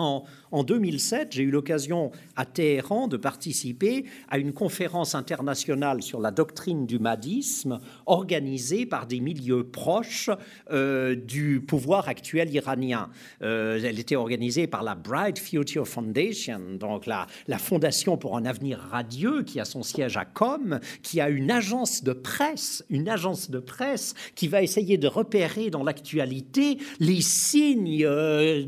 En, 2007, j'ai eu l'occasion à Téhéran de participer à une conférence internationale sur la doctrine du madisme organisée par des milieux proches euh, du pouvoir actuel iranien. Euh, elle était organisée par la Bright Future Foundation, donc la, fondation pour un avenir radieux qui a son siège à Com, qui a une agence de presse, une agence de presse qui va essayer de repérer dans l'actualité les signes euh,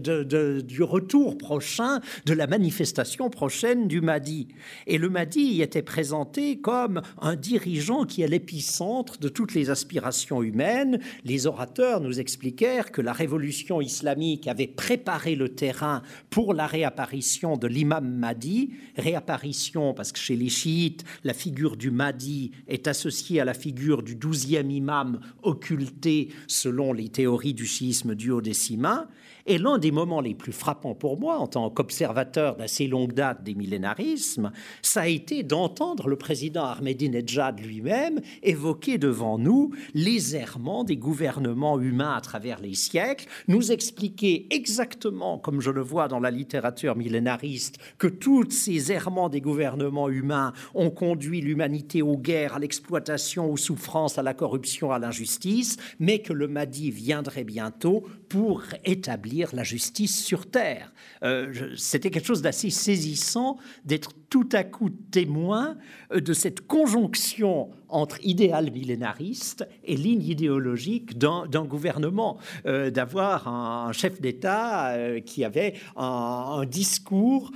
du retour prochain de la manifestation prochaine du Mahdi. Et le Mahdi était présenté comme un dirigeant qui est l'épicentre de toutes les aspirations humaines. Les orateurs nous expliquèrent que la révolution islamique avait préparé le terrain pour la réapparition de l'imam Mahdi. Réapparition parce que chez les chiites, la figure du Mahdi est associée à la figure du douzième imam occulté selon les théories du chiisme duodécimain. Et l'un des moments les plus frappants pour moi, en tant qu'observateur d'assez longue date des millénarismes, ça a été d'entendre le président Ahmadinejad lui-même évoquer devant nous les errements des gouvernements humains à travers les siècles, nous expliquer exactement, comme je le vois dans la littérature millénariste, que tous ces errements des gouvernements humains ont conduit l'humanité aux guerres, à l'exploitation, aux souffrances, à la corruption, à l'injustice, mais que le Mahdi viendrait bientôt pour établir la justice sur Terre. Euh, c'était quelque chose d'assez saisissant d'être tout à coup témoin euh, de cette conjonction entre idéal millénariste et ligne idéologique d'un gouvernement, euh, d'avoir un, chef d'État qui avait un, discours,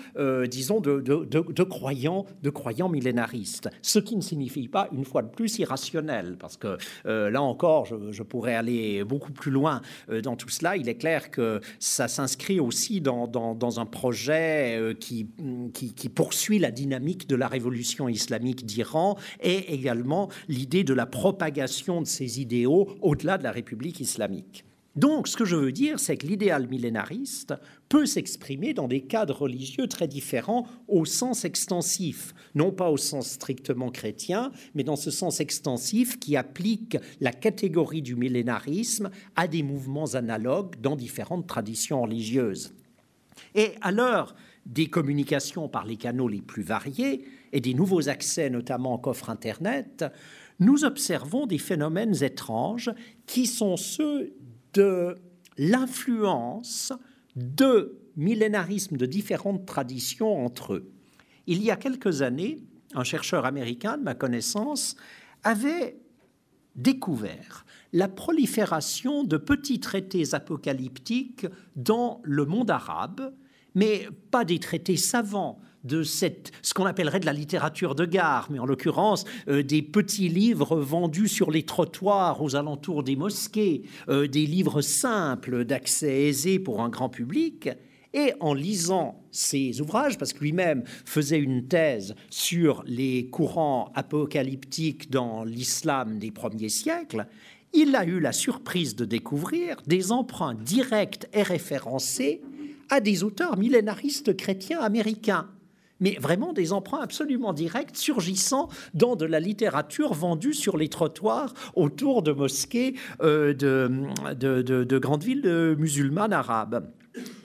disons, de, de, croyants, de croyants millénaristes. Ce qui ne signifie pas, une fois de plus, irrationnel, parce que là encore, je, pourrais aller beaucoup plus loin dans tout cela. Il est clair que ça s'inscrit aussi dans, un projet euh, qui, qui, poursuit la dynamique de la révolution islamique d'Iran et également l'idée de la propagation de ces idéaux au-delà de la République islamique. Donc, ce que je veux dire, c'est que l'idéal millénariste peut s'exprimer dans des cadres religieux très différents au sens extensif, non pas au sens strictement chrétien, mais dans ce sens extensif qui applique la catégorie du millénarisme à des mouvements analogues dans différentes traditions religieuses. Et à l'heure des communications par les canaux les plus variés et des nouveaux accès, notamment qu'offre Internet, nous observons des phénomènes étranges qui sont ceux de l'influence de millénarismes de différentes traditions entre eux. Il y a quelques années, un chercheur américain de ma connaissance avait découvert la prolifération de petits traités apocalyptiques dans le monde arabe, mais pas des traités savants, de ce qu'on appellerait de la littérature de gare, mais en l'occurrence euh, des petits livres vendus sur les trottoirs aux alentours des mosquées, euh, des livres simples d'accès aisé pour un grand public. Et en lisant ces ouvrages, parce que lui-même faisait une thèse sur les courants apocalyptiques dans l'islam des premiers siècles, il a eu la surprise de découvrir des emprunts directs et référencés à des auteurs millénaristes chrétiens américains mais vraiment des emprunts absolument directs surgissant dans de la littérature vendue sur les trottoirs autour de mosquées euh, de, grandes villes musulmanes arabes.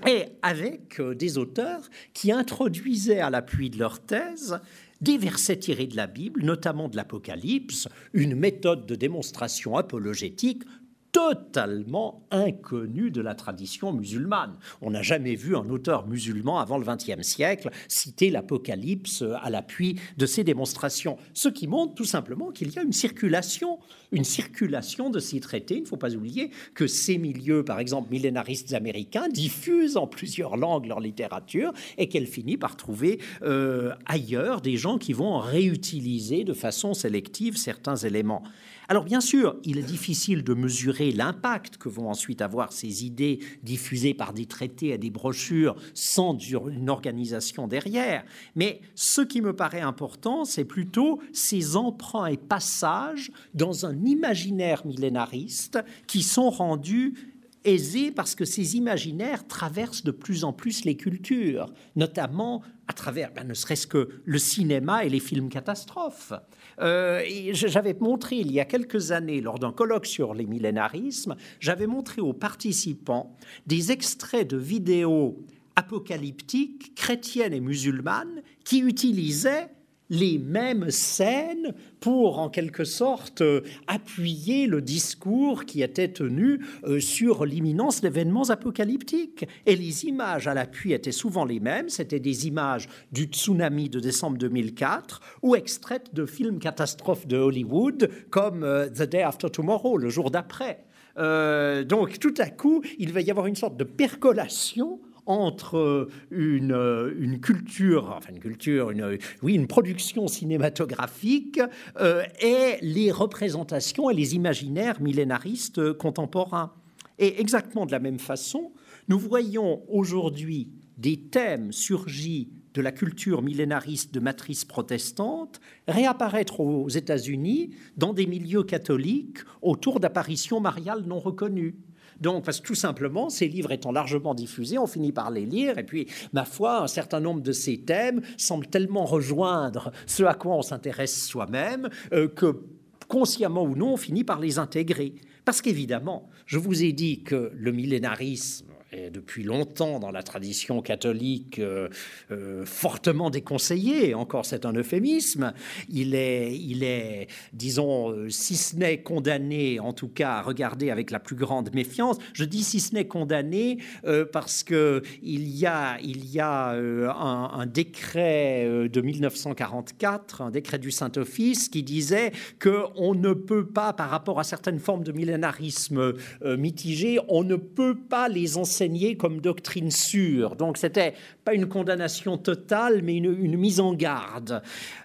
Et avec euh, des auteurs qui introduisaient à l'appui de leur thèse des versets tirés de la Bible, notamment de l'Apocalypse, une méthode de démonstration apologétique totalement inconnu de la tradition musulmane. On n'a jamais vu un auteur musulman avant le XXe siècle citer l'Apocalypse à l'appui de ces démonstrations, ce qui montre tout simplement qu'il y a une circulation, une circulation de ces traités. Il ne faut pas oublier que ces milieux, par exemple millénaristes américains, diffusent en plusieurs langues leur littérature et qu'elle finit par trouver euh, ailleurs des gens qui vont réutiliser de façon sélective certains éléments. Alors bien sûr, il est difficile de mesurer l'impact que vont ensuite avoir ces idées diffusées par des traités et des brochures sans une organisation derrière, mais ce qui me paraît important, c'est plutôt ces emprunts et passages dans un imaginaire millénariste qui sont rendus aisés parce que ces imaginaires traversent de plus en plus les cultures, notamment à travers, ben, ne serait-ce que le cinéma et les films catastrophes. Euh, j'avais montré il y a quelques années, lors d'un colloque sur les millénarismes, j'avais montré aux participants des extraits de vidéos apocalyptiques, chrétiennes et musulmanes, qui utilisaient les mêmes scènes pour, en quelque sorte, euh, appuyer le discours qui était tenu euh, sur l'imminence d'événements apocalyptiques. Et les images à l'appui étaient souvent les mêmes. C'était des images du tsunami de décembre 2004 ou extraites de films catastrophes de Hollywood comme euh, The Day After Tomorrow, le jour d'après. donc tout à coup, il va y avoir une sorte de percolation entre euh, euh, une, culture, enfin une culture, une, oui, une production cinématographique euh, et les représentations et les imaginaires millénaristes contemporains. Et exactement de la même façon, nous voyons aujourd'hui des thèmes surgis de la culture millénariste de matrice protestante réapparaître aux États-Unis dans des milieux catholiques autour d'apparitions mariales non reconnues. Donc, parce que tout simplement, ces livres étant largement diffusés, on finit par les lire. Et puis, ma foi, un certain nombre de ces thèmes semblent tellement rejoindre ce à quoi on s'intéresse soi-même euh, que, consciemment ou non, on finit par les intégrer. Parce qu'évidemment, je vous ai dit que le millénarisme depuis longtemps dans la tradition catholique euh, euh, fortement déconseillé, encore c'est un euphémisme, il est, disons, euh, si ce n'est condamné, en tout cas à regarder avec la plus grande méfiance. Je dis si ce n'est condamné parce que il y a, il y a un, décret de 1944, un décret du Saint-Office qui disait que on ne peut pas, par rapport à certaines formes de millénarisme mitigé, on ne peut pas les enseigner comme doctrine sûre. Donc c'était pas une condamnation totale, mais une, mise en garde.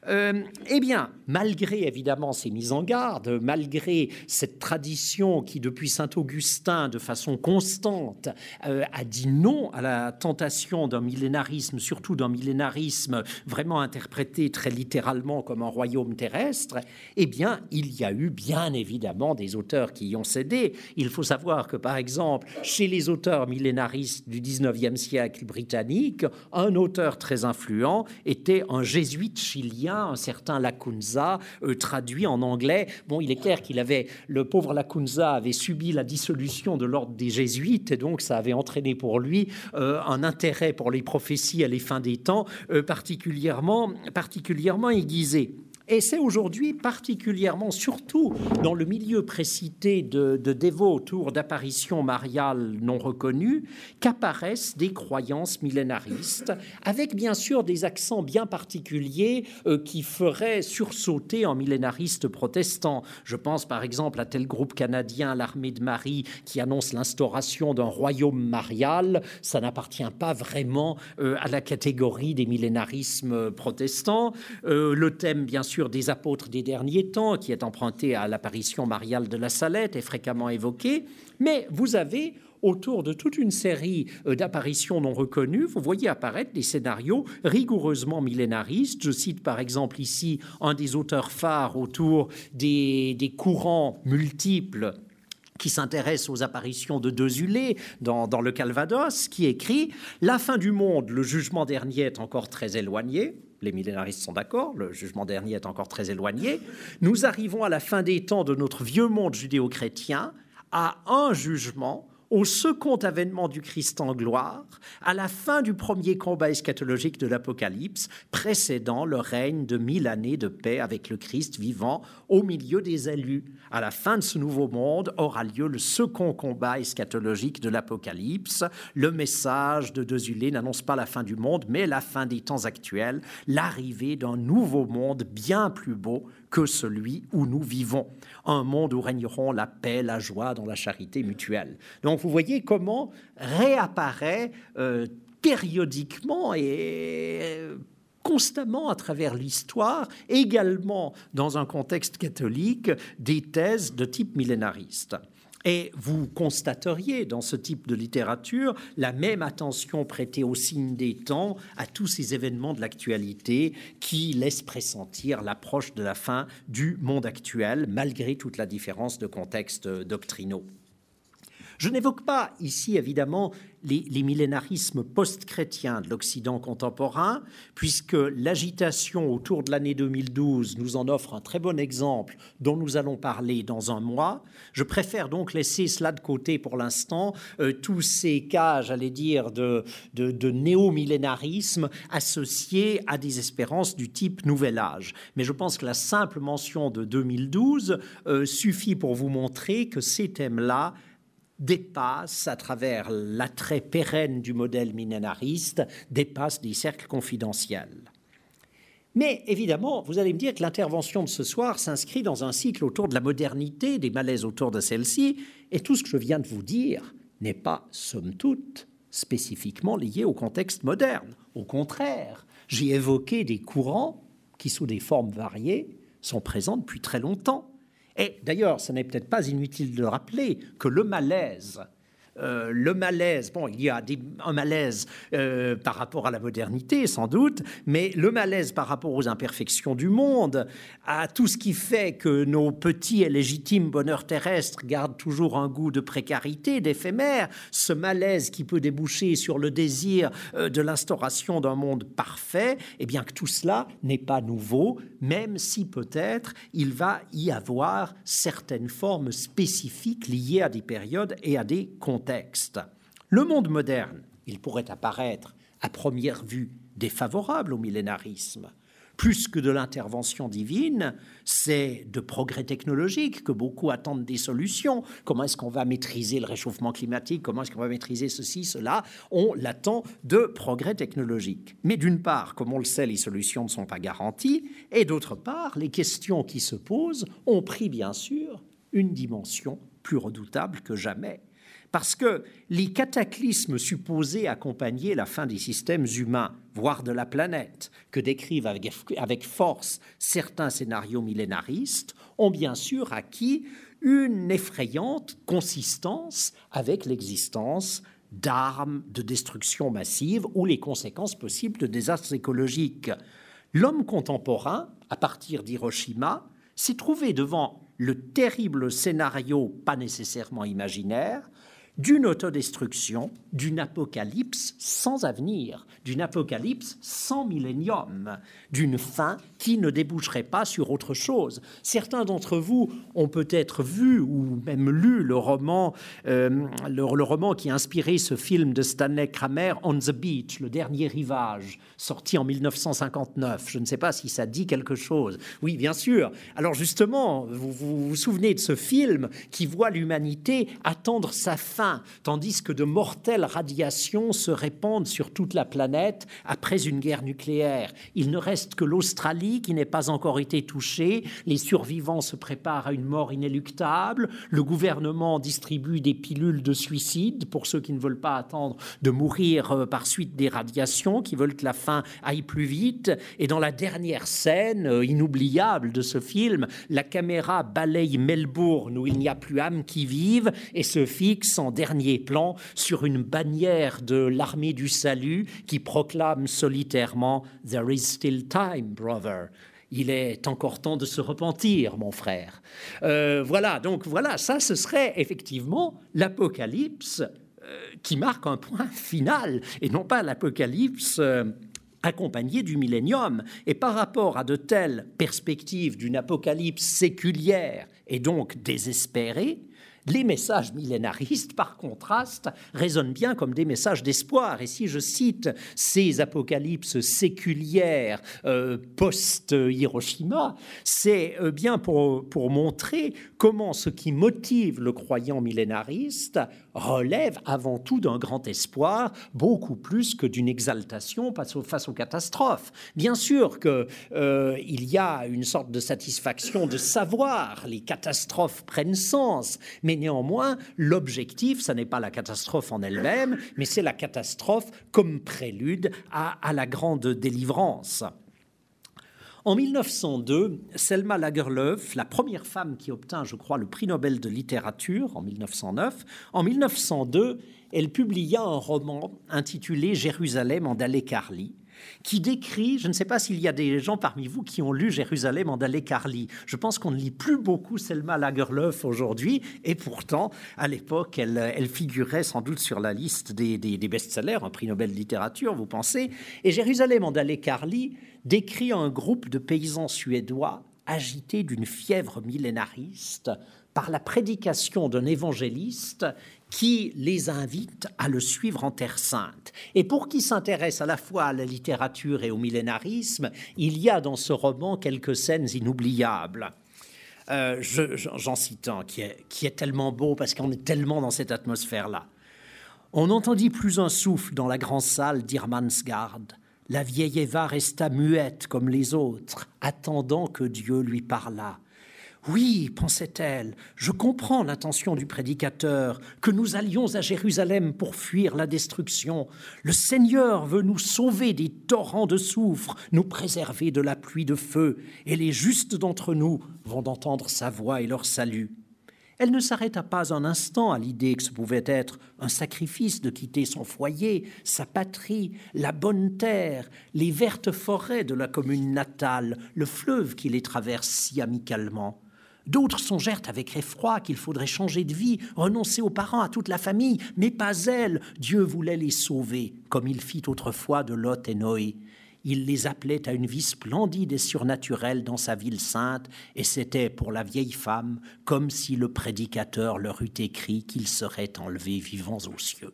Euh, eh bien, malgré évidemment ces mises en garde, malgré cette tradition qui depuis saint Augustin, de façon constante, euh, a dit non à la tentation d'un millénarisme, surtout d'un millénarisme vraiment interprété très littéralement comme un royaume terrestre, eh bien, il y a eu bien évidemment des auteurs qui y ont cédé. Il faut savoir que, par exemple, chez les auteurs millénaristes, du 19e siècle britannique, un auteur très influent était un jésuite chilien, un certain Lacunza, euh, traduit en anglais. Bon, il est clair qu'il avait, le pauvre Lacunza avait subi la dissolution de l'ordre des jésuites, et donc ça avait entraîné pour lui euh, un intérêt pour les prophéties à les fins des temps euh, particulièrement, particulièrement aiguisé. Et c'est aujourd'hui particulièrement, surtout dans le milieu précité de, de dévots autour d'apparitions mariales non reconnues, qu'apparaissent des croyances millénaristes, avec bien sûr des accents bien particuliers euh, qui feraient sursauter un millénariste protestant. Je pense par exemple à tel groupe canadien, l'Armée de Marie, qui annonce l'instauration d'un royaume marial. Ça n'appartient pas vraiment euh, à la catégorie des millénarismes protestants. Euh, le thème, bien sûr, des apôtres des derniers temps, qui est emprunté à l'apparition mariale de la Salette, est fréquemment évoqué, mais vous avez autour de toute une série euh, d'apparitions non reconnues, vous voyez apparaître des scénarios rigoureusement millénaristes. Je cite par exemple ici un des auteurs phares autour des, des courants multiples qui s'intéresse aux apparitions de dans, dans le Calvados, qui écrit La fin du monde, le jugement dernier est encore très éloigné les millénaristes sont d'accord, le jugement dernier est encore très éloigné. Nous arrivons à la fin des temps de notre vieux monde judéo-chrétien, à un jugement au second avènement du Christ en gloire, à la fin du premier combat eschatologique de l'Apocalypse, précédant le règne de mille années de paix avec le Christ vivant au milieu des élus. À la fin de ce nouveau monde aura lieu le second combat eschatologique de l'Apocalypse. Le message de Dezulé n'annonce pas la fin du monde, mais la fin des temps actuels, l'arrivée d'un nouveau monde bien plus beau que celui où nous vivons. Un monde où régneront la paix, la joie dans la charité mutuelle. Donc vous voyez comment réapparaît euh, périodiquement et euh, constamment à travers l'histoire, également dans un contexte catholique, des thèses de type millénariste. Et vous constateriez dans ce type de littérature la même attention prêtée au signe des temps, à tous ces événements de l'actualité qui laissent pressentir l'approche de la fin du monde actuel, malgré toute la différence de contexte doctrinaux. Je n'évoque pas ici, évidemment, les, millénarismes post-chrétiens de l'Occident contemporain, puisque l'agitation autour de l'année 2012 nous en offre un très bon exemple dont nous allons parler dans un mois. Je préfère donc laisser cela de côté pour l'instant, euh, tous ces cas, j'allais dire, de, de, néo-millénarisme associés à des espérances du type Nouvel Âge. Mais je pense que la simple mention de 2012 euh, suffit pour vous montrer que ces thèmes-là dépasse, à travers l'attrait pérenne du modèle millénariste, dépasse des cercles confidentiels. Mais évidemment, vous allez me dire que l'intervention de ce soir s'inscrit dans un cycle autour de la modernité, des malaises autour de celle-ci, et tout ce que je viens de vous dire n'est pas, somme toute, spécifiquement lié au contexte moderne. Au contraire, j'ai évoqué des courants qui, sous des formes variées, sont présents depuis très longtemps. Et d'ailleurs, ce n'est peut-être pas inutile de rappeler que le malaise euh, le malaise, bon, il y a un malaise euh, par rapport à la modernité, sans doute, mais le malaise par rapport aux imperfections du monde, à tout ce qui fait que nos petits et légitimes bonheurs terrestres gardent toujours un goût de précarité, d'éphémère, ce malaise qui peut déboucher sur le désir euh, de l'instauration d'un monde parfait, eh bien que tout cela n'est pas nouveau, même si peut-être il va y avoir certaines formes spécifiques liées à des périodes et à des contextes. Le monde moderne, il pourrait apparaître à première vue défavorable au millénarisme. Plus que de l'intervention divine, c'est de progrès technologiques que beaucoup attendent des solutions. Comment est-ce qu'on va maîtriser le réchauffement climatique? Comment est-ce qu'on va maîtriser ceci, cela? On l'attend de progrès technologiques. Mais d'une part, comme on le sait, les solutions ne sont pas garanties, et d'autre part, les questions qui se posent ont pris bien sûr une dimension plus redoutable que jamais parce que les cataclysmes supposés accompagner la fin des systèmes humains, voire de la planète, que décrivent avec, force certains scénarios millénaristes, ont bien sûr acquis une effrayante consistance avec l'existence d'armes de destruction massive ou les conséquences possibles de désastres écologiques. L'homme contemporain, à partir d'Hiroshima, s'est trouvé devant le terrible scénario, pas nécessairement imaginaire, d'une autodestruction, d'une apocalypse sans avenir, d'une apocalypse sans millénium, d'une fin qui ne déboucherait pas sur autre chose. Certains d'entre vous ont peut-être vu ou même lu le roman, euh, le, roman qui a inspiré ce film de Stanley Kramer, On the Beach, le dernier rivage, sorti en 1959. Je ne sais pas si ça dit quelque chose. Oui, bien sûr. Alors justement, vous vous, vous souvenez de ce film qui voit l'humanité attendre sa fin tandis que de mortelles radiations se répandent sur toute la planète après une guerre nucléaire. Il ne reste que l'Australie qui n'est pas encore été touchée, les survivants se préparent à une mort inéluctable, le gouvernement distribue des pilules de suicide pour ceux qui ne veulent pas attendre de mourir euh, par suite des radiations, qui veulent que la fin aille plus vite, et dans la dernière scène euh, inoubliable de ce film, la caméra balaye Melbourne où il n'y a plus âme qui vive et se fixe en dernier plan sur une bannière de l'armée du salut qui proclame solitairement There is still time, brother. Il est encore temps de se repentir, mon frère. Euh, voilà, donc voilà, ça, ce serait effectivement l'Apocalypse euh, qui marque un point final, et non pas l'Apocalypse euh, accompagné du millénium. Et par rapport à de telles perspectives d'une apocalypse séculière et donc désespérée, les messages millénaristes, par contraste, résonnent bien comme des messages d'espoir. Et si je cite ces apocalypses séculières euh, post-Hiroshima, c'est euh, bien pour, pour montrer comment ce qui motive le croyant millénariste relève avant tout d'un grand espoir, beaucoup plus que d'une exaltation face aux, catastrophes. Bien sûr qu'il euh, y a une sorte de satisfaction de savoir, les catastrophes prennent sens, mais néanmoins, l'objectif, ce n'est pas la catastrophe en elle-même, mais c'est la catastrophe comme prélude à la grande délivrance. En 1902, Selma Lagerlöf, la première femme qui obtint, je crois, le prix Nobel de littérature en 1909, en 1902, elle publia un roman intitulé Jérusalem en Dallé Carly, qui décrit, je ne sais pas s'il y a des gens parmi vous qui ont lu Jérusalem en Dallé Carly. Je pense qu'on ne lit plus beaucoup Selma Lagerlöf aujourd'hui, et pourtant, à l'époque, elle, figurait sans doute sur la liste des, best-sellers, un prix Nobel de littérature, vous pensez. Et Jérusalem en Dallé Carly décrit un groupe de paysans suédois agités d'une fièvre millénariste par la prédication d'un évangéliste qui les invite à le suivre en Terre sainte. Et pour qui s'intéresse à la fois à la littérature et au millénarisme, il y a dans ce roman quelques scènes inoubliables. Euh, j'en cite un qui est, qui est tellement beau parce qu'on est tellement dans cette atmosphère-là. On n'entendit plus un souffle dans la grande salle d'Irmansgard. La vieille Eva resta muette comme les autres, attendant que Dieu lui parlât. Oui, pensait-elle, je comprends l'intention du prédicateur, que nous allions à Jérusalem pour fuir la destruction. Le Seigneur veut nous sauver des torrents de soufre, nous préserver de la pluie de feu, et les justes d'entre nous vont entendre sa voix et leur salut. Elle ne s'arrêta pas un instant à l'idée que ce pouvait être un sacrifice de quitter son foyer, sa patrie, la bonne terre, les vertes forêts de la commune natale, le fleuve qui les traverse si amicalement. D'autres songèrent avec effroi qu'il faudrait changer de vie, renoncer aux parents, à toute la famille, mais pas elle. Dieu voulait les sauver, comme il fit autrefois de Lot et Noé. Il les appelait à une vie splendide et surnaturelle dans sa ville sainte, et c'était pour la vieille femme comme si le prédicateur leur eût écrit qu'ils seraient enlevés vivants aux cieux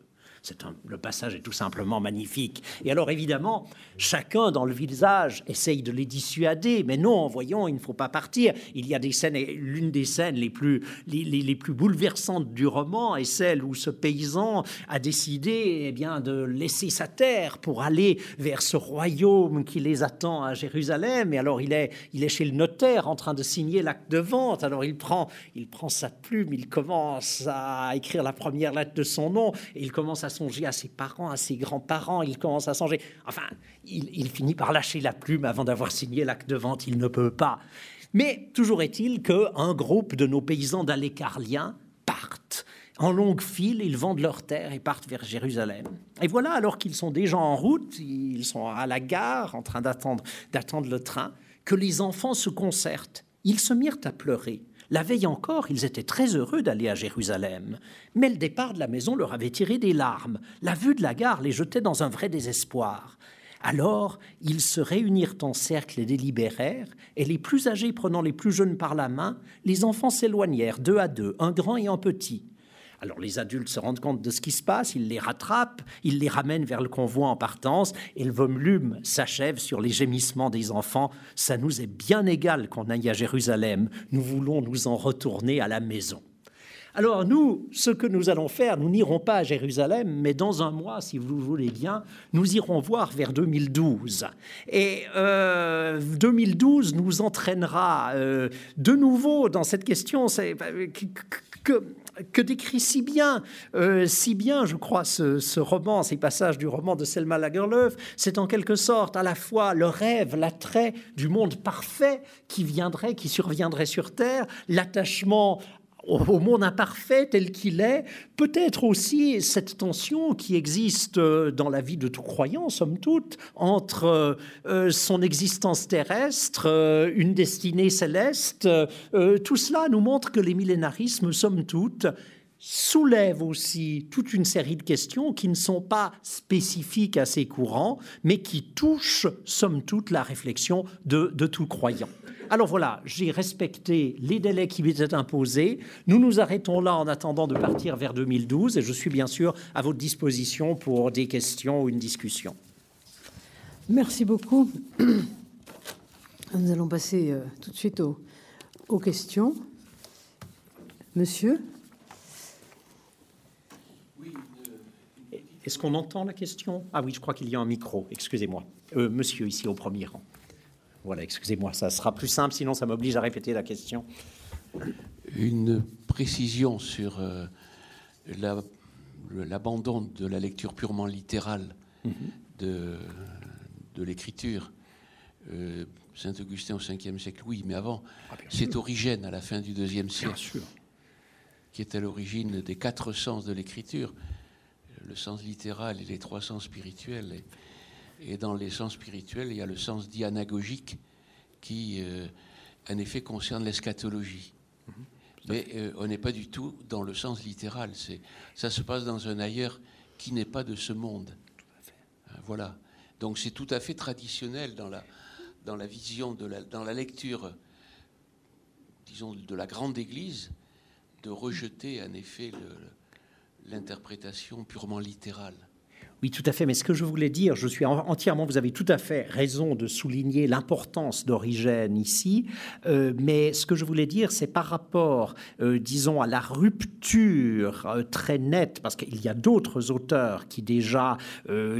le passage est tout simplement magnifique. Et alors évidemment, chacun dans le visage essaye de les dissuader, mais non, voyons, il ne faut pas partir. Il y a des scènes, l'une des scènes les plus, les, plus bouleversantes du roman est celle où ce paysan a décidé eh bien, de laisser sa terre pour aller vers ce royaume qui les attend à Jérusalem. Et alors il est, il est chez le notaire en train de signer l'acte de vente. Alors il prend, il prend sa plume, il commence à écrire la première lettre de son nom, et il commence à songer à ses parents, à ses grands-parents, il commence à songer. Enfin, il, finit par lâcher la plume avant d'avoir signé l'acte de vente, il ne peut pas. Mais toujours est-il qu'un groupe de nos paysans d'alécarliens partent. En longue file, ils vendent leurs terres et partent vers Jérusalem. Et voilà, alors qu'ils sont déjà en route, ils sont à la gare en train d'attendre, d'attendre le train, que les enfants se concertent. Ils se mirent à pleurer. La veille encore, ils étaient très heureux d'aller à Jérusalem. Mais le départ de la maison leur avait tiré des larmes. La vue de la gare les jetait dans un vrai désespoir. Alors, ils se réunirent en cercle et délibérèrent, et les plus âgés prenant les plus jeunes par la main, les enfants s'éloignèrent deux à deux, un grand et un petit. Alors les adultes se rendent compte de ce qui se passe, ils les rattrapent, ils les ramènent vers le convoi en partance, et le volume s'achève sur les gémissements des enfants. Ça nous est bien égal qu'on aille à Jérusalem, nous voulons nous en retourner à la maison. Alors nous, ce que nous allons faire, nous n'irons pas à Jérusalem, mais dans un mois, si vous voulez bien, nous irons voir vers 2012. Et 2012 euh, nous entraînera euh, de nouveau dans cette question que, que décrit si bien, euh, si bien, je crois, ce, ce, roman, ces passages du roman de Selma Lagerlöf, c'est en quelque sorte à la fois le rêve, l'attrait du monde parfait qui viendrait, qui surviendrait sur Terre, l'attachement au monde imparfait tel qu'il est, peut-être aussi cette tension qui existe euh, dans la vie de tout croyant, somme toute, entre euh, son existence terrestre, euh, une destinée céleste. tout cela nous montre que les millénarismes, somme toute, soulèvent aussi toute une série de questions qui ne sont pas spécifiques à ces courants, mais qui touchent, somme toute, la réflexion de, de tout croyant. Alors voilà, j'ai respecté les délais qui m'étaient imposés. Nous nous arrêtons là en attendant de partir vers 2012 et je suis bien sûr à votre disposition pour des questions ou une discussion. Merci beaucoup. Nous allons passer euh, tout de suite aux, questions. Monsieur? Est-ce qu'on entend la question? Ah oui, je crois qu'il y a un micro. Excusez-moi. Euh, monsieur, ici au premier rang. Voilà, excusez-moi, ça sera plus simple, sinon ça m'oblige à répéter la question. Une précision sur euh, l'abandon de la lecture purement littérale mhm. de, de l'écriture. Euh, Saint-Augustin au 5e siècle, oui, mais avant, ah, c'est Origène à la fin du 2e siècle, qui est à l'origine des quatre sens de l'écriture, le sens littéral et les trois sens spirituels. Et dans les sens spirituels, il y a le sens dianagogique qui, euh, en effet, concerne l'eschatologie. Mhm. Mais euh, on n'est pas du tout dans le sens littéral. C'est, ça se passe dans un ailleurs qui n'est pas de ce monde. Hein, voilà. Donc c'est tout à fait traditionnel dans la, dans la vision, de la, dans la lecture, disons, de la grande Église, de rejeter en effet l'interprétation purement littérale. Oui, tout à fait. Mais ce que je voulais dire, je suis entièrement, vous avez tout à fait raison de souligner l'importance d'Origène ici. Euh, mais ce que je voulais dire, c'est par rapport, euh, disons, à la rupture euh, très nette, parce qu'il y a d'autres auteurs qui déjà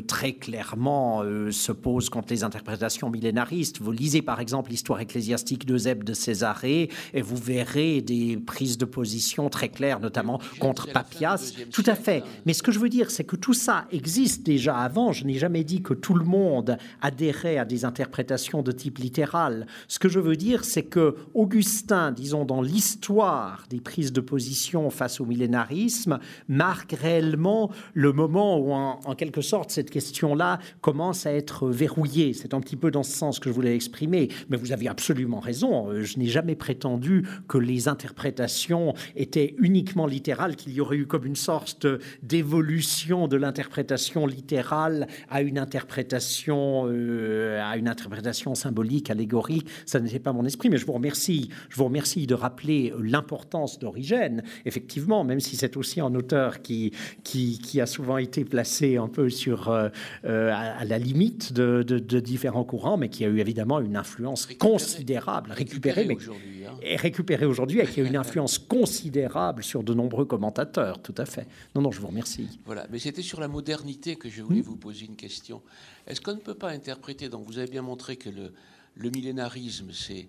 très clairement se posent contre les interprétations millénaristes. Vous lisez par exemple l'histoire ecclésiastique d'Eusèbe de Césarée, et vous verrez des prises de position très claires, notamment contre Papias. Tout à fait. Hein. Mais ce que je veux dire, c'est que tout ça existe déjà avant. Je n'ai jamais dit que tout le monde adhérait à des interprétations de type littéral. Ce que je veux dire, c'est que Augustin, disons, dans l'histoire des prises de position face au millénarisme, marque réellement le moment où, en, quelque sorte, cette question-là commence à être verrouillée. C'est un petit peu dans ce sens que je voulais exprimer. Mais vous avez absolument raison. Euh, je n'ai jamais prétendu que les interprétations étaient uniquement littérales, qu'il y aurait eu comme une sorte d'évolution de l'interprétation littérale à une interprétation, euh, à une interprétation symbolique, allégorique. Ça n'était pas mon esprit, mais je vous remercie. Je vous remercie de rappeler l'importance d'Origène. Effectivement, même si c'est aussi un auteur qui, qui, a souvent été placé un peu sur euh, euh, à, la limite de, différents courants, mais qui a eu évidemment une influence considérable, récupérée, mais hein. Et récupérée aujourd'hui, et qui a une influence considérable sur de nombreux commentateurs. Tout à fait. Non, non, je vous remercie. Voilà, mais c'était sur la modernité que je voulais vous poser une question. Est-ce qu'on ne peut pas interpréter, donc vous avez bien montré que le, le millénarisme, c'est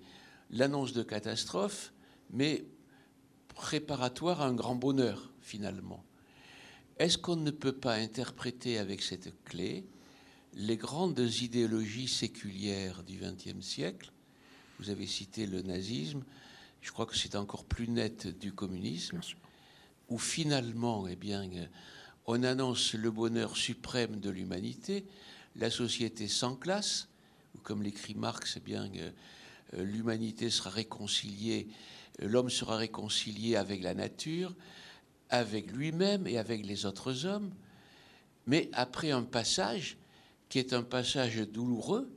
l'annonce de catastrophe, mais préparatoire à un grand bonheur, finalement. Est-ce qu'on ne peut pas interpréter avec cette clé les grandes idéologies séculières du XXe siècle Vous avez cité le nazisme, je crois que c'est encore plus net du communisme, où finalement, eh bien, on annonce le bonheur suprême de l'humanité, la société sans classe, ou comme l'écrit Marx, eh bien, euh, l'humanité sera réconciliée, euh, l'homme sera réconcilié avec la nature, avec lui-même et avec les autres hommes, mais après un passage qui est un passage douloureux,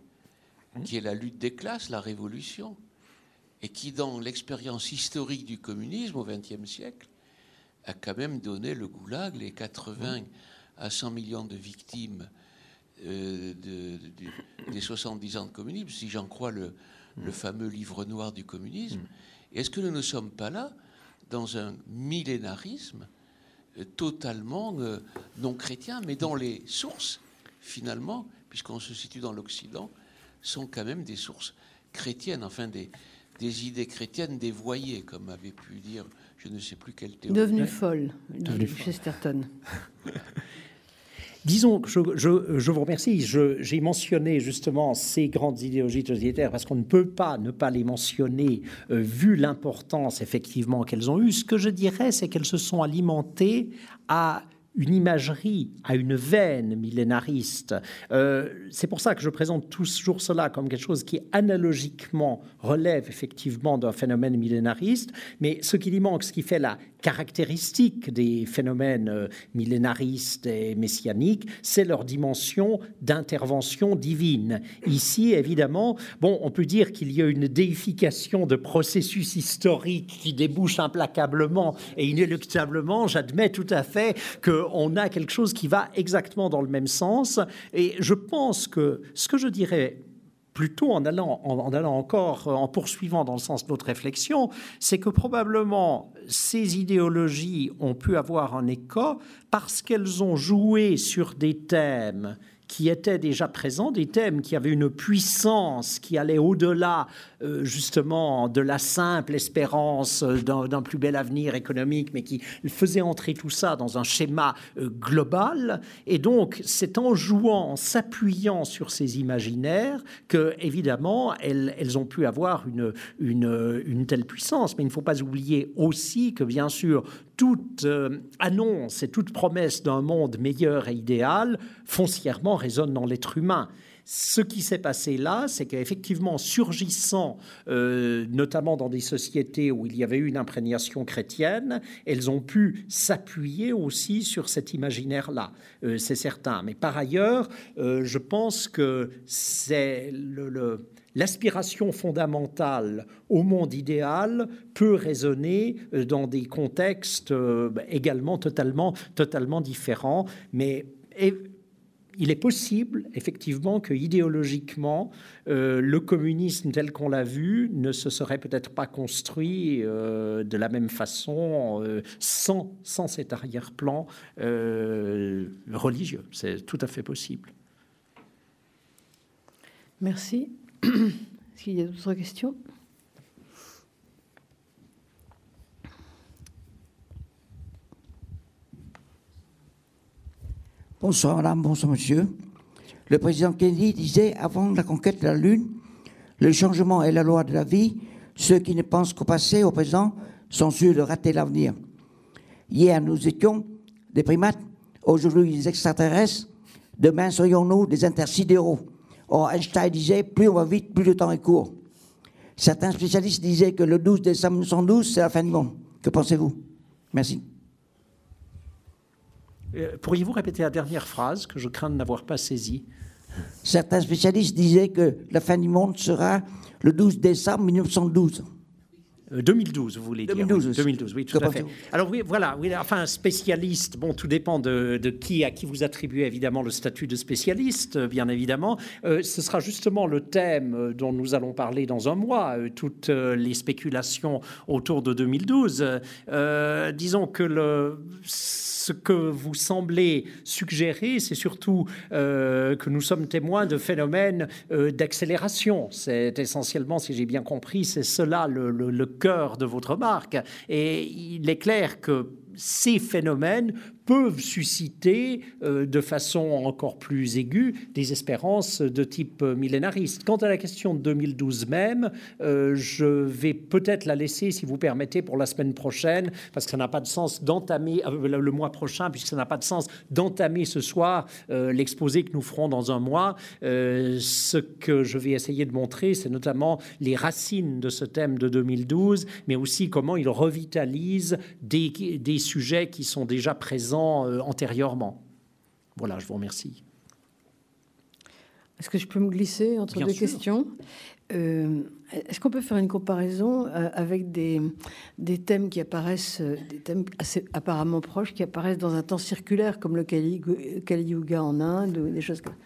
qui est la lutte des classes, la révolution, et qui, dans l'expérience historique du communisme au XXe siècle, a quand même donné le goulag, les 80 à 100 millions de victimes euh, des 70 ans de communisme, si j'en crois le, fameux livre noir du communisme. Est-ce que nous ne sommes pas là dans un millénarisme euh, totalement euh, non chrétien, mais dont les sources, finalement, puisqu'on se situe dans l'Occident, sont quand même des sources chrétiennes, enfin des, des idées chrétiennes dévoyées, comme avait pu dire je ne sais plus quelle théorie. Devenue folle, de Chesterton. Disons que je, je, vous remercie. J'ai mentionné justement ces grandes idéologies totalitaires parce qu'on ne peut pas ne pas les mentionner euh, vu l'importance effectivement qu'elles ont eue. Ce que je dirais, c'est qu'elles se sont alimentées à une imagerie, à une veine millénariste. Euh, c'est pour ça que je présente toujours cela comme quelque chose qui analogiquement relève effectivement d'un phénomène millénariste, mais ce qui lui manque, ce qui fait la caractéristique des phénomènes euh, millénaristes et messianiques, c'est leur dimension d'intervention divine. Ici, évidemment, bon, on peut dire qu'il y a une déification de processus historiques qui débouche implacablement et inéluctablement. J'admets tout à fait qu'on a quelque chose qui va exactement dans le même sens. Et je pense que ce que je dirais plutôt en allant, en, allant encore, en poursuivant dans le sens de notre réflexion, c'est que probablement ces idéologies ont pu avoir un écho parce qu'elles ont joué sur des thèmes qui étaient déjà présents, des thèmes qui avaient une puissance qui allait au-delà euh, justement de la simple espérance euh, d'un plus bel avenir économique, mais qui faisait entrer tout ça dans un schéma euh, global. Et donc, c'est en jouant, en s'appuyant sur ces imaginaires que, évidemment, elles, elles ont pu avoir une, une, une telle puissance. Mais il ne faut pas oublier aussi que, bien sûr, toute euh, annonce et toute promesse d'un monde meilleur et idéal foncièrement résonne dans l'être humain. Ce qui s'est passé là, c'est qu'effectivement, surgissant euh, notamment dans des sociétés où il y avait eu une imprégnation chrétienne, elles ont pu s'appuyer aussi sur cet imaginaire-là, euh, c'est certain. Mais par ailleurs, je pense que c'est le, l'aspiration fondamentale au monde idéal peut résonner dans des contextes également totalement, totalement différents, mais il est possible, effectivement, que idéologiquement, euh, le communisme tel qu'on l'a vu ne se serait peut-être pas construit euh, de la même façon euh, sans, sans cet arrière-plan religieux. C'est tout à fait possible. Merci. Est-ce qu'il y a d'autres questions? Bonsoir madame, bonsoir monsieur. Le président Kennedy disait avant la conquête de la Lune, le changement est la loi de la vie. Ceux qui ne pensent qu'au passé, au présent, sont sûrs de rater l'avenir. Hier, nous étions des primates, aujourd'hui des extraterrestres, demain serions-nous des intersidéraux? Or, Einstein disait, plus on va vite, plus le temps est court. Certains spécialistes disaient que le 12 décembre 1912, c'est la fin du monde. Que pensez-vous? Merci. Euh, pourriez-vous répéter la dernière phrase que je crains de n'avoir pas saisie? Certains spécialistes disaient que la fin du monde sera le 12 décembre 1912. 2012, euh, vous voulez dire 2012, 2012, oui, tout à fait. Alors oui, voilà, oui, enfin, spécialiste, bon, tout dépend de, qui, à qui vous attribuez évidemment le statut de spécialiste, bien évidemment. Euh, ce sera justement le thème dont nous allons parler dans un mois, toutes les spéculations autour de 2012. disons que le ce que vous semblez suggérer, c'est surtout euh, que nous sommes témoins de phénomènes euh, d'accélération. C'est essentiellement, si j'ai bien compris, c'est cela le, le, cœur de votre marque. Et il est clair que ces phénomènes peuvent susciter euh, de façon encore plus aiguë des espérances de type millénariste. Quant à la question de 2012 même, euh, je vais peut-être la laisser, si vous permettez, pour la semaine prochaine, parce que ça n'a pas de sens d'entamer, euh, le mois prochain, puisque ça n'a pas de sens d'entamer ce soir l'exposé que nous ferons dans un mois. ce que je vais essayer de montrer, c'est notamment les racines de ce thème de 2012, mais aussi comment il revitalise des, des sujets qui sont déjà présents euh, antérieurement. Voilà, je vous remercie. Est-ce que je peux me glisser entre deux questions? Euh, Est-ce qu'on peut faire une comparaison euh, avec des, des thèmes qui apparaissent, des thèmes assez apparemment proches, qui apparaissent dans un temps circulaire, comme le Kali, Kali Yuga en Inde, ou des choses comme ça?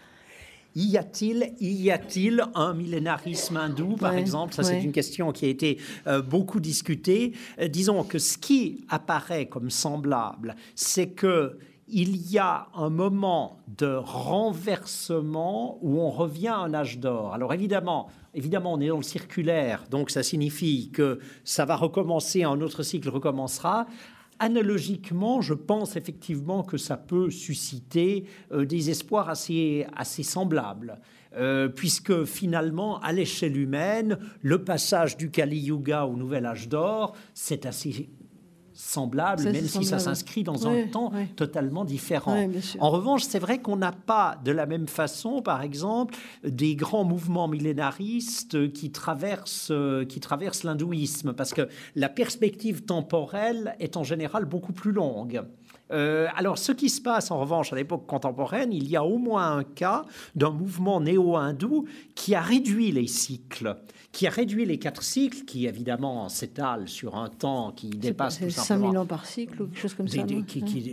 Y a-t-il, y a-t-il un millénarisme hindou, par exemple? Ça, c'est une question qui a été euh, beaucoup discutée. Euh, disons que ce qui apparaît comme semblable, c'est que il y a un moment de renversement où on revient à un âge d'or. Alors évidemment, évidemment, on est dans le circulaire, donc ça signifie que ça va recommencer, un autre cycle recommencera analogiquement, je pense effectivement que ça peut susciter euh, des espoirs assez, semblables. Euh, puisque finalement, à l'échelle humaine, le passage du Kali Yuga au Nouvel Âge d'Or, c'est assez semblable, même si ça s'inscrit dans un temps totalement différent. en revanche, c'est vrai qu'on n'a pas de la même façon, par exemple, des grands mouvements millénaristes qui traversent, qui traversent l'hindouisme, parce que la perspective temporelle est en général beaucoup plus longue. Euh, alors, ce qui se passe en revanche à l'époque contemporaine, il y a au moins un cas d'un mouvement néo-hindou qui a réduit les cycles qui a réduit les quatre cycles, qui évidemment s'étalent sur un temps qui dépasse tout simplement... 5000 ans par cycle ou quelque chose comme ça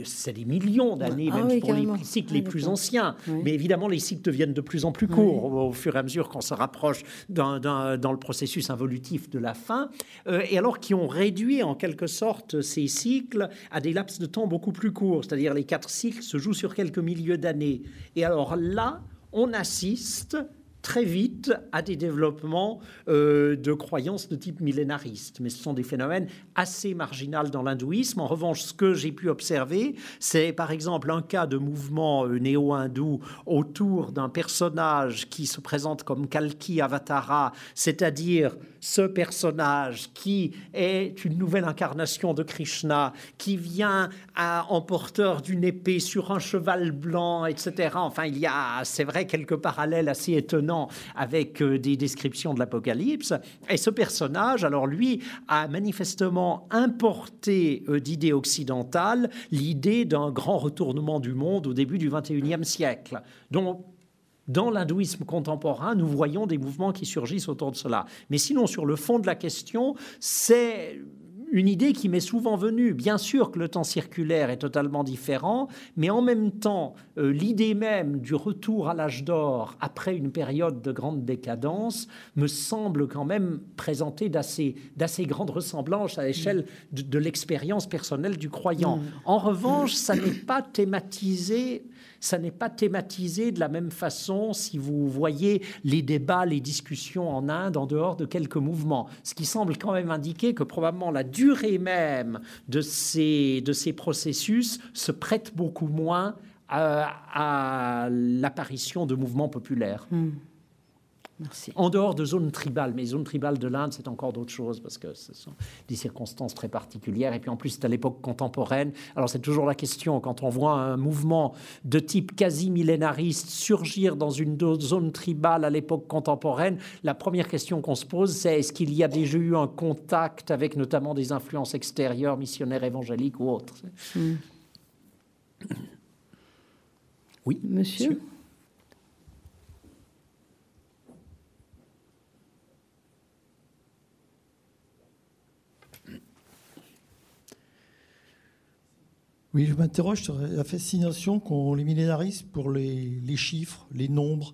C'est des millions d'années, ah même pour les cycles les plus anciens. Mais évidemment, les cycles deviennent de plus en plus courts au, fur et à mesure qu'on se rapproche dans le processus involutif de la fin. Euh, et alors qui ont réduit en quelque sorte ces cycles à des laps de temps beaucoup plus courts. C'est-à-dire les quatre cycles se jouent sur quelques milliers d'années. Et alors là, on assiste très vite à des développements euh, de croyances de type millénariste. Mais ce sont des phénomènes assez marginaux dans l'hindouisme. En revanche, ce que j'ai pu observer, c'est par exemple un cas de mouvement euh, néo-hindou autour d'un personnage qui se présente comme Kalki Avatara, c'est-à-dire ce personnage qui est une nouvelle incarnation de Krishna, qui vient en porteur d'une épée sur un cheval blanc, etc. Enfin, il y a, c'est vrai, quelques parallèles assez étonnants avec euh, des descriptions de l'Apocalypse. Et ce personnage, alors lui, a manifestement importé euh, d'idées occidentales l'idée d'un grand retournement du monde au début du XXIe siècle, dont dans l'hindouisme contemporain, nous voyons des mouvements qui surgissent autour de cela. Mais sinon, sur le fond de la question, c'est une idée qui m'est souvent venue. Bien sûr que le temps circulaire est totalement différent, mais en même temps, euh, l'idée même du retour à l'âge d'or après une période de grande décadence me semble quand même présenter d'assez, d'assez grandes ressemblances à l'échelle de, l'expérience personnelle du croyant. Mm. En revanche, ça n'est pas thématisé ça n'est pas thématisé de la même façon si vous voyez les débats, les discussions en Inde en dehors de quelques mouvements. Ce qui semble quand même indiquer que probablement la durée même de ces, de ces processus se prête beaucoup moins à, l'apparition de mouvements populaires. En dehors de zones tribales, mais les zones tribales de l'Inde, c'est encore d'autres choses parce que ce sont des circonstances très particulières. Et puis en plus, c'est à l'époque contemporaine. Alors c'est toujours la question, quand on voit un mouvement de type quasi millénariste surgir dans une zone tribale à l'époque contemporaine, la première question qu'on se pose, c'est est-ce qu'il y a déjà eu un contact avec notamment des influences extérieures, missionnaires évangéliques ou autres? Hmm. Oui, monsieur? Oui, je m'interroge sur la fascination qu'ont les millénaristes pour les, chiffres, les nombres.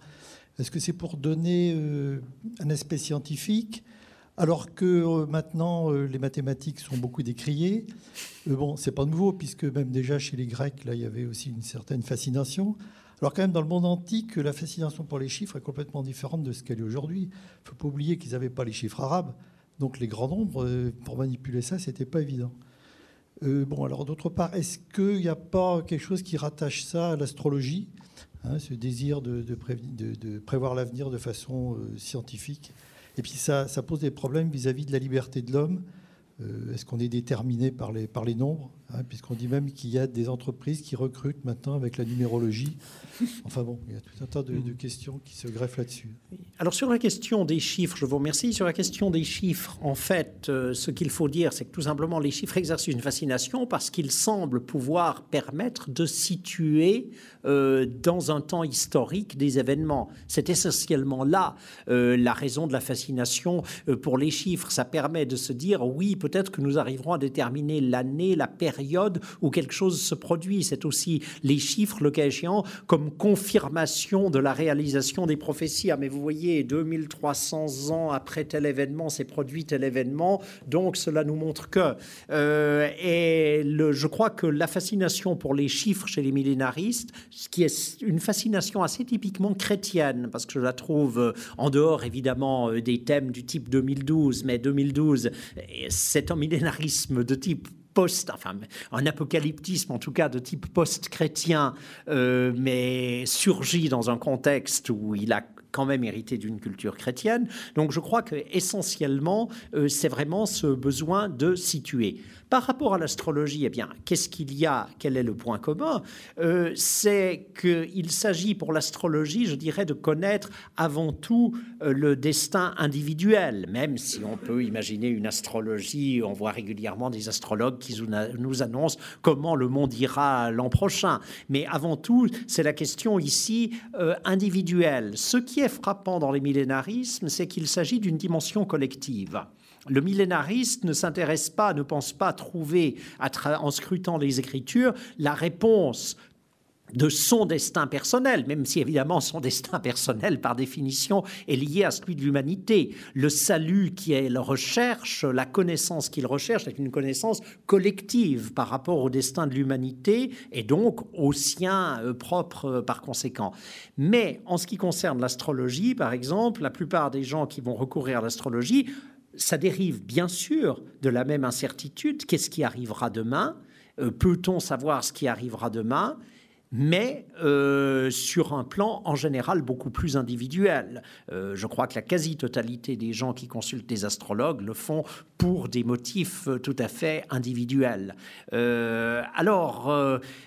Est-ce que c'est pour donner euh, un aspect scientifique alors que euh, maintenant euh, les mathématiques sont beaucoup décriées? Bon, c'est pas nouveau puisque même déjà chez les Grecs, là, il y avait aussi une certaine fascination. Alors quand même dans le monde antique, la fascination pour les chiffres est complètement différente de ce qu'elle est aujourd'hui. Il ne faut pas oublier qu'ils n'avaient pas les chiffres arabes, donc les grands nombres pour manipuler ça, c'était pas évident. Euh, bon, alors d'autre part, est-ce qu'il n'y a pas quelque chose qui rattache ça à l'astrologie, hein, ce désir de, prévoir l'avenir de façon euh, scientifique? Et puis ça, pose des problèmes vis-à-vis de la liberté de l'homme. Euh, est-ce qu'on est déterminé par les, nombres? Puisqu'on dit même qu'il y a des entreprises qui recrutent maintenant avec la numérologie. Enfin bon, il y a tout un tas de, questions qui se greffent là-dessus. Alors sur la question des chiffres, je vous remercie. Sur la question des chiffres, en fait, euh, ce qu'il faut dire, c'est que tout simplement les chiffres exercent une fascination parce qu'ils semblent pouvoir permettre de situer euh, dans un temps historique des événements. C'est essentiellement là euh, la raison de la fascination pour les chiffres. Ça permet de se dire, oui, peut-être que nous arriverons à déterminer l'année, la période où quelque chose se produit. C'est aussi les chiffres, le cas échéant, comme confirmation de la réalisation des prophéties. Ah, mais vous voyez, 2300 ans après tel événement, s'est produit tel événement, donc cela nous montre que. Euh, et je crois que la fascination pour les chiffres chez les millénaristes, ce qui est une fascination assez typiquement chrétienne, parce que je la trouve euh, en dehors évidemment euh, des thèmes du type 2012, mais 2012, c'est un millénarisme de type post, enfin un apocalyptisme en tout cas de type post-chrétien, euh, mais surgit dans un contexte où il a quand même hérité d'une culture chrétienne. Donc je crois que essentiellement, euh, c'est vraiment ce besoin de situer. Par rapport à l'astrologie, eh bien, qu'est-ce qu'il y a? Quel est le point commun? Euh, C'est qu'il s'agit pour l'astrologie, je dirais, de connaître avant tout euh, le destin individuel, même si on peut imaginer une astrologie, on voit régulièrement des astrologues qui nous annoncent comment le monde ira l'an prochain. Mais avant tout, c'est la question ici euh, individuelle. Ce qui est frappant dans les millénarismes, c'est qu'il s'agit d'une dimension collective. Le millénariste ne s'intéresse pas, ne pense pas trouver, en scrutant les Écritures, la réponse de son destin personnel, même si évidemment son destin personnel, par définition, est lié à celui de l'humanité. Le salut qu'il recherche, la connaissance qu'il recherche, est une connaissance collective par rapport au destin de l'humanité et donc au sien euh, propre euh, par conséquent. Mais en ce qui concerne l'astrologie, par exemple, la plupart des gens qui vont recourir à l'astrologie, ça dérive bien sûr de la même incertitude. Qu'est-ce qui arrivera demain? Euh, Peut-on savoir ce qui arrivera demain? Mais euh, sur un plan en général beaucoup plus individuel. Euh, je crois que la quasi-totalité des gens qui consultent des astrologues le font pour des motifs euh, tout à fait individuels. alors,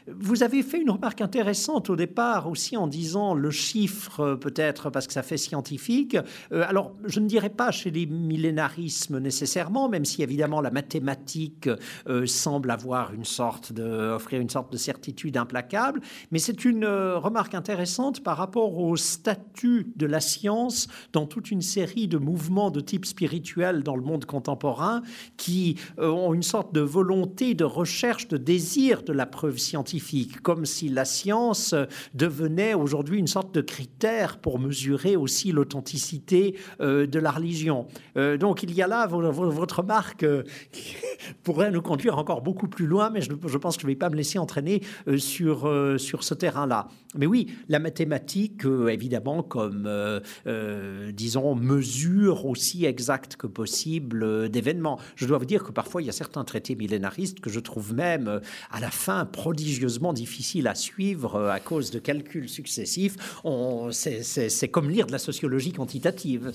vous avez fait une remarque intéressante au départ aussi en disant le chiffre, peut-être parce que ça fait scientifique. alors, je ne dirais pas chez les millénarismes nécessairement, même si évidemment la mathématique semble avoir une sorte de, offrir une sorte de certitude implacable. Mais c'est une euh, remarque intéressante par rapport au statut de la science dans toute une série de mouvements de type spirituel dans le monde contemporain qui euh, ont une sorte de volonté de recherche, de désir de la preuve scientifique, comme si la science devenait aujourd'hui une sorte de critère pour mesurer aussi l'authenticité euh, de la religion. donc il y a là votre remarque qui pourrait nous conduire encore beaucoup plus loin, mais je, pense que je ne vais pas me laisser entraîner sur sur ce terrain-là. Mais oui, la mathématique, euh, évidemment, comme, euh, euh, disons, mesure aussi exacte que possible d'événements. Je dois vous dire que parfois, il y a certains traités millénaristes que je trouve même, à la fin, prodigieusement difficiles à suivre à cause de calculs successifs. C'est comme lire de la sociologie quantitative.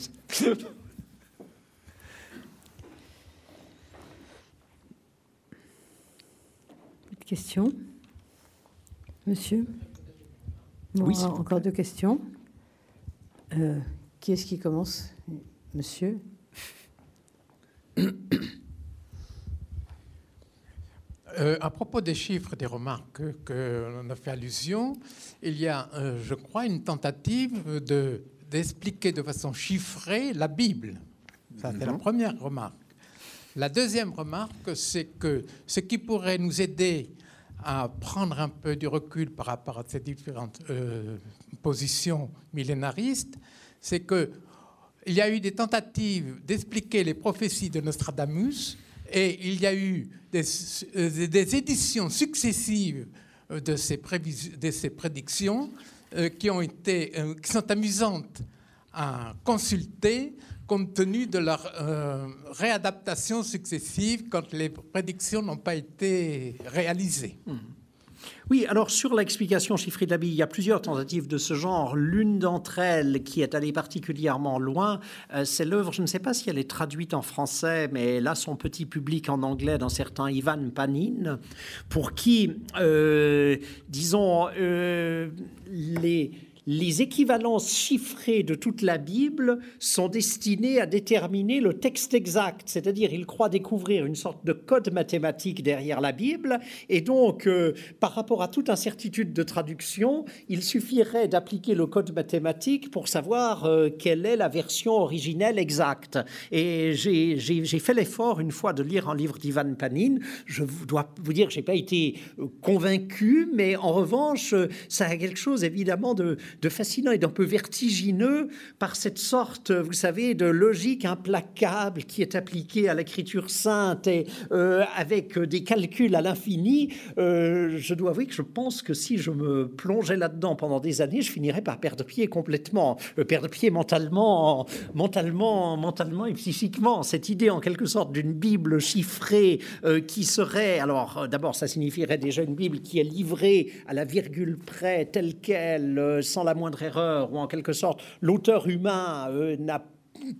Question? Monsieur Oui. Encore deux questions. Euh, qui est-ce qui commence? Monsieur euh, à propos des chiffres, des remarques que l'on a fait allusion, il y a, euh, je crois, une tentative de, d'expliquer de façon chiffrée la Bible. Ça, c'est la première remarque. La deuxième remarque, c'est que ce qui pourrait nous aider à prendre un peu du recul par rapport à ces différentes euh, positions millénaristes, c'est que il y a eu des tentatives d'expliquer les prophéties de Nostradamus et il y a eu des, euh, éditions successives euh, de ces, de ces prédictions qui, ont été, qui sont amusantes à consulter compte tenu de leur euh, réadaptation successive quand les prédictions n'ont pas été réalisées. Hmm. Oui, alors sur l'explication chiffrée de la Bible, il y a plusieurs tentatives de ce genre. L'une d'entre elles, qui est allée particulièrement loin, euh, c'est l'œuvre, je ne sais pas si elle est traduite en français, mais là, son petit public en anglais d'un certain Ivan Panin, pour qui, euh, disons, les les équivalences chiffrées de toute la Bible sont destinées à déterminer le texte exact, c'est-à-dire il croit découvrir une sorte de code mathématique derrière la Bible, et donc euh, par rapport à toute incertitude de traduction, il suffirait d'appliquer le code mathématique pour savoir euh, quelle est la version originelle exacte. Et j'ai fait l'effort une fois de lire un livre d'Ivan Panin. Je dois vous dire que j'ai pas été euh, convaincu, mais en revanche, ça a quelque chose évidemment de de fascinant et d'un peu vertigineux par cette sorte, vous savez, de logique implacable qui est appliquée à l'écriture sainte et euh, avec des calculs à l'infini. Euh, je dois avouer que je pense que si je me plongeais là-dedans pendant des années, je finirais par perdre pied complètement, euh, perdre pied mentalement, mentalement, mentalement et psychiquement. Cette idée, en quelque sorte, d'une Bible chiffrée qui serait, alors d'abord, ça signifierait déjà une Bible qui est livrée à la virgule près, telle qu'elle, la moindre erreur, ou en quelque sorte l'auteur humain euh, n'a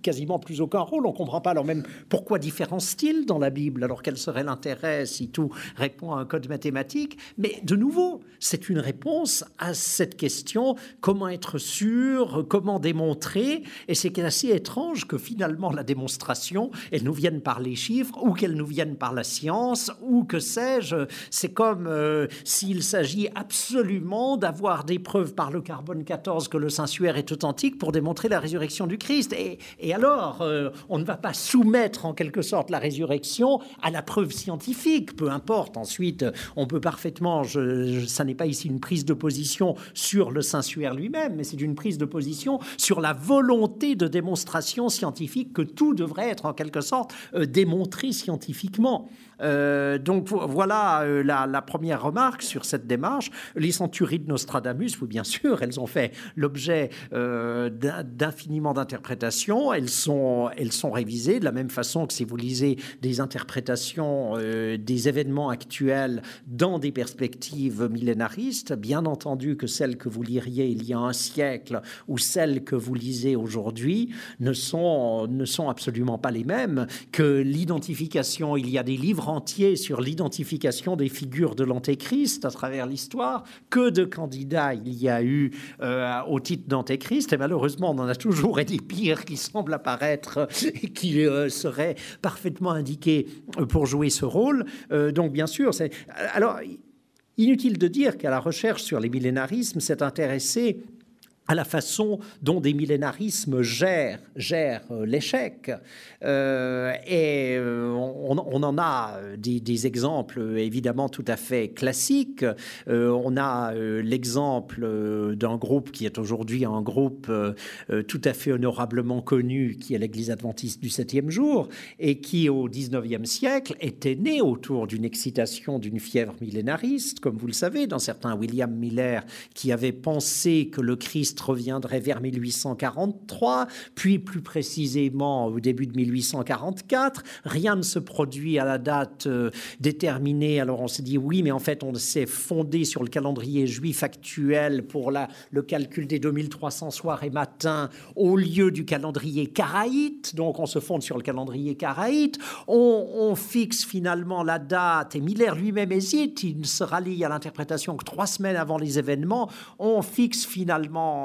quasiment plus aucun rôle. On ne comprend pas alors même pourquoi différents styles dans la Bible, alors quel serait l'intérêt si tout répond à un code mathématique. Mais de nouveau, c'est une réponse à cette question comment être sûr, comment démontrer. Et c'est assez étrange que finalement la démonstration, elle nous vienne par les chiffres ou qu'elle nous vienne par la science ou que sais-je. C'est comme euh, s'il s'agit absolument d'avoir des preuves par le carbone 14 que le Saint-Suaire est authentique pour démontrer la résurrection du Christ. Et Et alors, euh, on ne va pas soumettre en quelque sorte la résurrection à la preuve scientifique, peu importe. Ensuite, on peut parfaitement, je, ça n'est pas ici une prise de position sur le Saint-Suaire lui-même, mais c'est une prise de position sur la volonté de démonstration scientifique que tout devrait être en quelque sorte euh, démontré scientifiquement. Euh, donc voilà euh, la, première remarque sur cette démarche. Les centuries de Nostradamus, oui, bien sûr, elles ont fait l'objet d'infiniment d'interprétations. Elles sont, elles sont révisées de la même façon que si vous lisez des interprétations des événements actuels dans des perspectives millénaristes, bien entendu que celles que vous liriez il y a un siècle ou celles que vous lisez aujourd'hui ne sont, ne sont absolument pas les mêmes, que l'identification, il y a des livres entier sur l'identification des figures de l'Antéchrist à travers l'histoire. Que de candidats il y a eu euh, au titre d'Antéchrist, et malheureusement, on en a toujours et des pires qui semblent apparaître et qui euh, seraient parfaitement indiqués pour jouer ce rôle. Euh, donc, bien sûr, c'est. Alors. Inutile de dire qu'à la recherche sur les millénarismes s'est intéressé à la façon dont des millénarismes gèrent, gèrent euh, l'échec. Euh, et euh, on, en a des, exemples évidemment tout à fait classiques. on a l'exemple d'un groupe qui est aujourd'hui un groupe tout à fait honorablement connu, qui est l'Église adventiste du septième jour, et qui au XIXe siècle était né autour d'une excitation, d'une fièvre millénariste, comme vous le savez, dans certains William Miller qui avait pensé que le Christ reviendrait vers 1843, puis plus précisément au début de 1844. Rien ne se produit à la date euh, déterminée. Alors on s'est dit oui, mais en fait on s'est fondé sur le calendrier juif actuel pour la, le calcul des 2300 soirs et matins au lieu du calendrier karaïte. Donc on se fonde sur le calendrier karaïte. On, on fixe finalement la date, et Miller lui-même hésite, il ne se rallie à l'interprétation que trois semaines avant les événements. On fixe finalement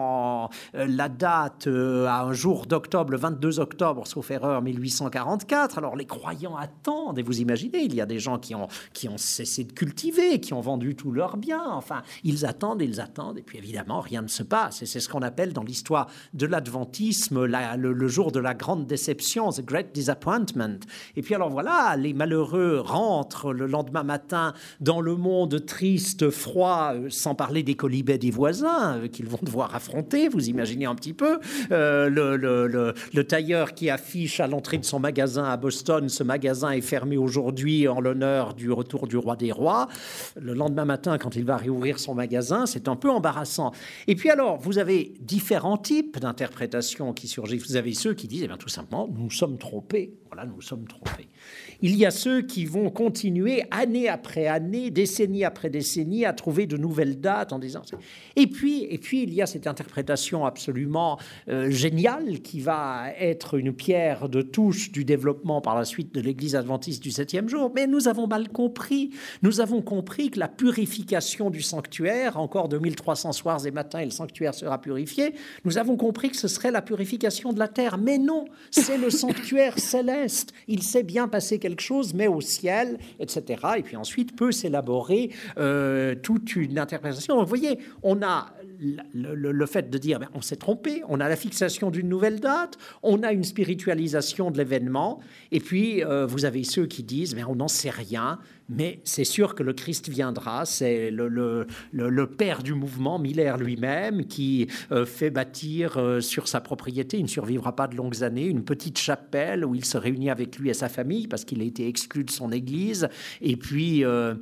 euh, la date euh, à un jour d'octobre, le 22 octobre, sauf erreur, 1844. Alors les croyants attendent, et vous imaginez, il y a des gens qui ont, qui ont cessé de cultiver, qui ont vendu tous leurs biens. Enfin, ils attendent, ils attendent, et puis évidemment, rien ne se passe. Et c'est ce qu'on appelle dans l'histoire de l'adventisme le, jour de la grande déception, the great disappointment. Et puis alors voilà, les malheureux rentrent le lendemain matin dans le monde triste, froid, euh, sans parler des colibets des voisins qu'ils vont devoir affronter vous imaginez un petit peu euh, le, tailleur qui affiche à l'entrée de son magasin à Boston, ce magasin est fermé aujourd'hui en l'honneur du retour du roi des rois. Le lendemain matin, quand il va réouvrir son magasin, c'est un peu embarrassant. Et puis alors, vous avez différents types d'interprétations qui surgissent. Vous avez ceux qui disent, eh bien, tout simplement, nous sommes trompés. Voilà, nous sommes trompés. Il y a ceux qui vont continuer année après année, décennie après décennie, à trouver de nouvelles dates en disant. Et puis, et puis il y a cette interprétation absolument euh, géniale qui va être une pierre de touche du développement par la suite de l'Église adventiste du septième jour. Mais nous avons mal compris. Nous avons compris que la purification du sanctuaire, encore 2300 soirs et matins, et le sanctuaire sera purifié. Nous avons compris que ce serait la purification de la terre. Mais non, c'est le sanctuaire céleste. Il s'est bien passé quelque chose, mais au ciel, etc. Et puis ensuite peut s'élaborer euh, toute une interprétation. vous voyez, on a le, fait de dire ben, on s'est trompé, on a la fixation d'une nouvelle date, on a une spiritualisation de l'événement, et puis euh, vous avez ceux qui disent mais ben, on n'en sait rien, mais c'est sûr que le Christ viendra. C'est le, père du mouvement, Miller lui-même, qui euh, fait bâtir euh, sur sa propriété, il ne survivra pas de longues années, une petite chapelle où il se réunit avec lui et sa famille parce qu'il a été exclu de son église. Et puis, euh,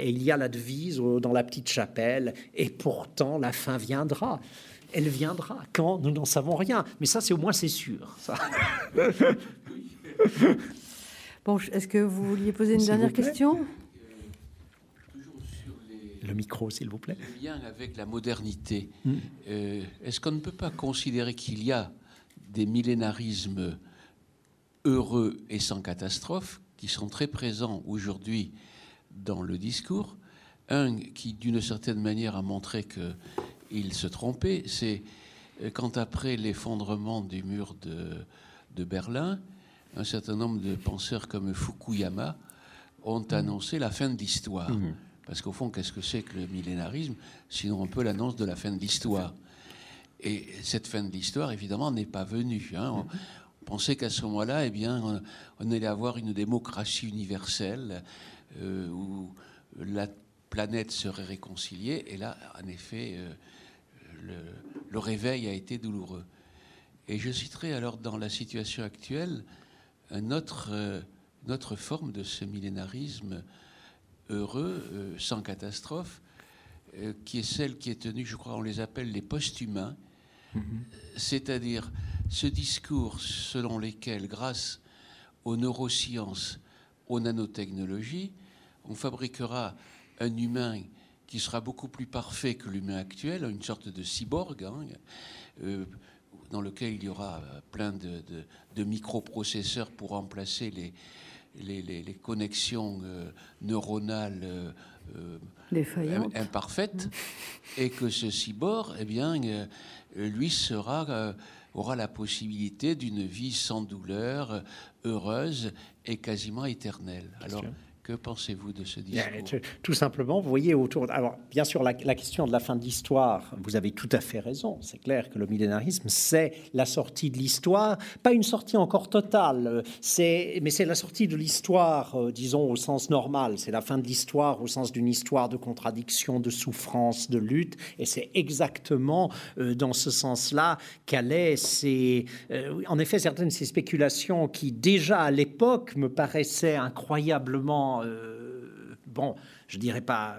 il y a la devise dans la petite chapelle, et pourtant la fin viendra elle viendra. Quand Nous n'en savons rien. Mais ça, c'est au moins, c'est sûr. Ça. Bon, est-ce que vous vouliez poser une dernière question le micro, s'il vous plaît. Le lien avec la modernité. Hmm. Euh, est-ce qu'on ne peut pas considérer qu'il y a des millénarismes heureux et sans catastrophe qui sont très présents aujourd'hui dans le discours? Un qui, d'une certaine manière, a montré qu'il se trompait, c'est euh, quand après l'effondrement du mur de, de Berlin, un certain nombre de penseurs comme Fukuyama ont mmh. annoncé la fin de l'histoire. Mmh. Parce qu'au fond, qu'est-ce que c'est que le millénarisme Sinon un peu l'annonce de la fin de l'histoire. Et cette fin de l'histoire, évidemment, n'est pas venue. Hein. On pensait qu'à ce moment-là, eh bien, on, allait avoir une démocratie universelle euh, où la planète serait réconciliée. Et là, en effet, euh, le, réveil a été douloureux. Et je citerai alors dans la situation actuelle une autre, euh, autre forme de ce millénarisme heureux, sans catastrophe, qui est celle qui est tenue, je crois, on les appelle les post-humains, c'est-à-dire ce discours selon lequel, grâce aux neurosciences, aux nanotechnologies, on fabriquera un humain qui sera beaucoup plus parfait que l'humain actuel, une sorte de cyborg, hein, euh, dans lequel il y aura plein de, microprocesseurs pour remplacer les, les, connexions euh, neuronales euh, imparfaites, et que ce cyborg, eh bien, lui sera, euh, aura la possibilité d'une vie sans douleur, heureuse et quasiment éternelle. Alors, que pensez-vous de ce discours Tout simplement, vous voyez autour. Alors, bien sûr, la, question de la fin de l'histoire, vous avez tout à fait raison. C'est clair que le millénarisme, c'est la sortie de l'histoire, pas une sortie encore totale, c'est, mais c'est la sortie de l'histoire, euh, disons, au sens normal. C'est la fin de l'histoire au sens d'une histoire de contradiction, de souffrance, de lutte. Et c'est exactement euh, dans ce sens-là qu'allaient ces. Euh, en effet, certaines de ces spéculations qui, déjà à l'époque, me paraissaient incroyablement bon, je dirais pas,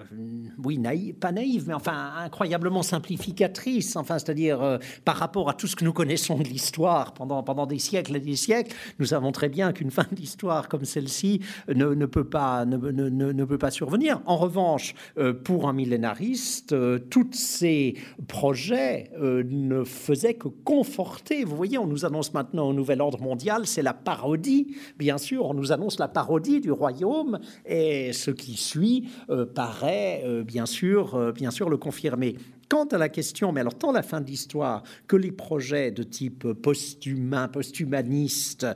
oui, naïve, pas naïve, mais enfin incroyablement simplificatrice, enfin, c'est-à-dire euh, par rapport à tout ce que nous connaissons de l'histoire pendant, pendant des siècles et des siècles, nous savons très bien qu'une fin d'histoire comme celle-ci ne, ne, peut pas, ne, ne, ne, peut pas survenir. En revanche, euh, pour un millénariste, euh, tous ces projets ne faisaient que conforter. Vous voyez, on nous annonce maintenant au nouvel ordre mondial, c'est la parodie, bien sûr, on nous annonce la parodie du royaume, et ce qui suit euh, paraît euh, bien sûr, euh, bien sûr le confirmer. Quant à la question, mais alors tant la fin de l'histoire que les projets de type post-humain, post-humaniste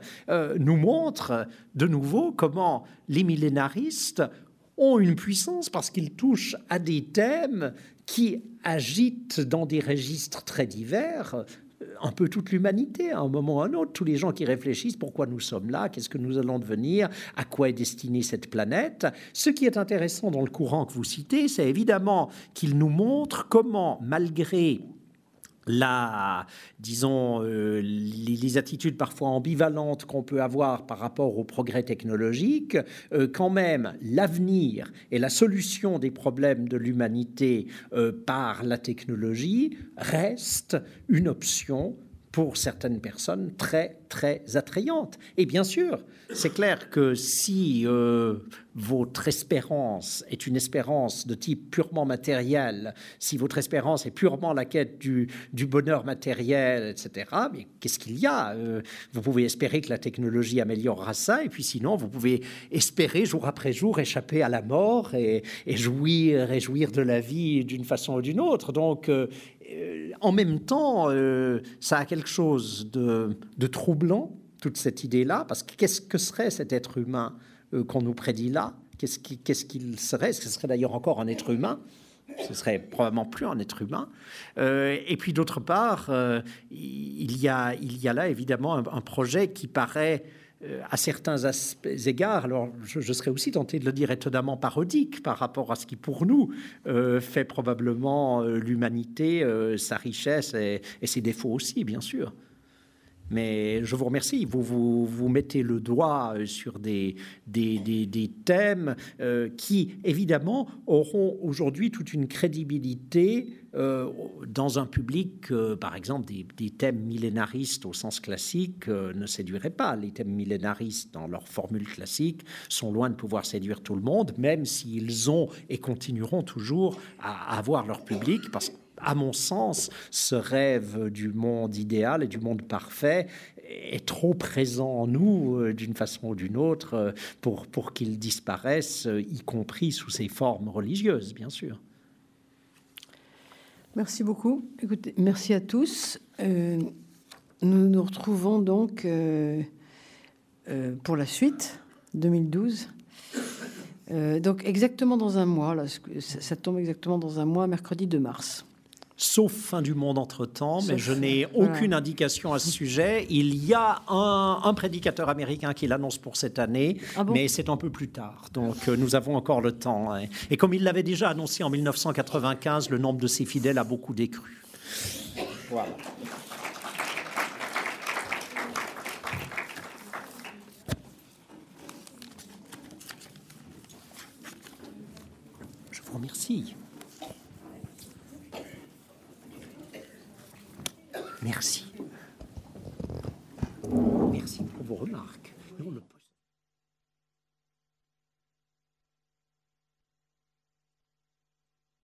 nous montrent de nouveau comment les millénaristes ont une puissance parce qu'ils touchent à des thèmes qui agitent dans des registres très divers un peu toute l'humanité, à un moment ou à un autre, tous les gens qui réfléchissent pourquoi nous sommes là, qu'est-ce que nous allons devenir, à quoi est destinée cette planète. Ce qui est intéressant dans le courant que vous citez, c'est évidemment qu'il nous montre comment, malgré la, disons, euh, les, attitudes parfois ambivalentes qu'on peut avoir par rapport au progrès technologique, euh, quand même l'avenir et la solution des problèmes de l'humanité euh, par la technologie reste une option pour certaines personnes très, très attrayante. Et bien sûr, c'est clair que si euh, votre espérance est une espérance de type purement matériel, si votre espérance est purement la quête du, bonheur matériel, etc., mais qu'est-ce qu'il y a euh, Vous pouvez espérer que la technologie améliorera ça, et puis sinon, vous pouvez espérer jour après jour échapper à la mort et, jouir, et jouir de la vie d'une façon ou d'une autre. Donc, euh, en même temps, euh, ça a quelque chose de, troublant, toute cette idée-là, parce que qu'est-ce que serait cet être humain euh, qu'on nous prédit là? Qu'est-ce qu'il serait? Ce serait d'ailleurs encore un être humain. Ce serait probablement plus un être humain. et puis d'autre part, il, y a, là évidemment un projet qui paraît euh, à certains égards, alors je, serais aussi tenté de le dire étonnamment parodique par rapport à ce qui pour nous euh, fait probablement euh, l'humanité, sa richesse et, ses défauts aussi, bien sûr. Mais je vous remercie. Vous, vous, mettez le doigt sur des, des, des, thèmes qui, évidemment, auront aujourd'hui toute une crédibilité euh, dans un public, par exemple, des, thèmes millénaristes au sens classique euh, ne séduiraient pas. Les thèmes millénaristes, dans leur formule classique, sont loin de pouvoir séduire tout le monde, même s'ils ont et continueront toujours à avoir leur public, parce qu'à mon sens, ce rêve du monde idéal et du monde parfait est trop présent en nous euh, d'une façon ou d'une autre pour, pour qu'il disparaisse, y compris sous ses formes religieuses, bien sûr. Merci beaucoup. Écoutez, merci à tous. Euh, nous nous retrouvons donc euh, euh, pour la suite, 2012. donc exactement dans un mois, là, ça, tombe exactement dans un mois, mercredi 2 mars. Sauf fin du monde entre-temps, mais je n'ai aucune indication à ce sujet. Il y a un, un prédicateur américain qui l'annonce pour cette année, Ah bon mais c'est un peu plus tard. Donc euh, nous avons encore le temps. hein. Et comme il l'avait déjà annoncé en 1995, le nombre de ses fidèles a beaucoup décru. Voilà. Je vous remercie. Merci. Merci pour vos remarques.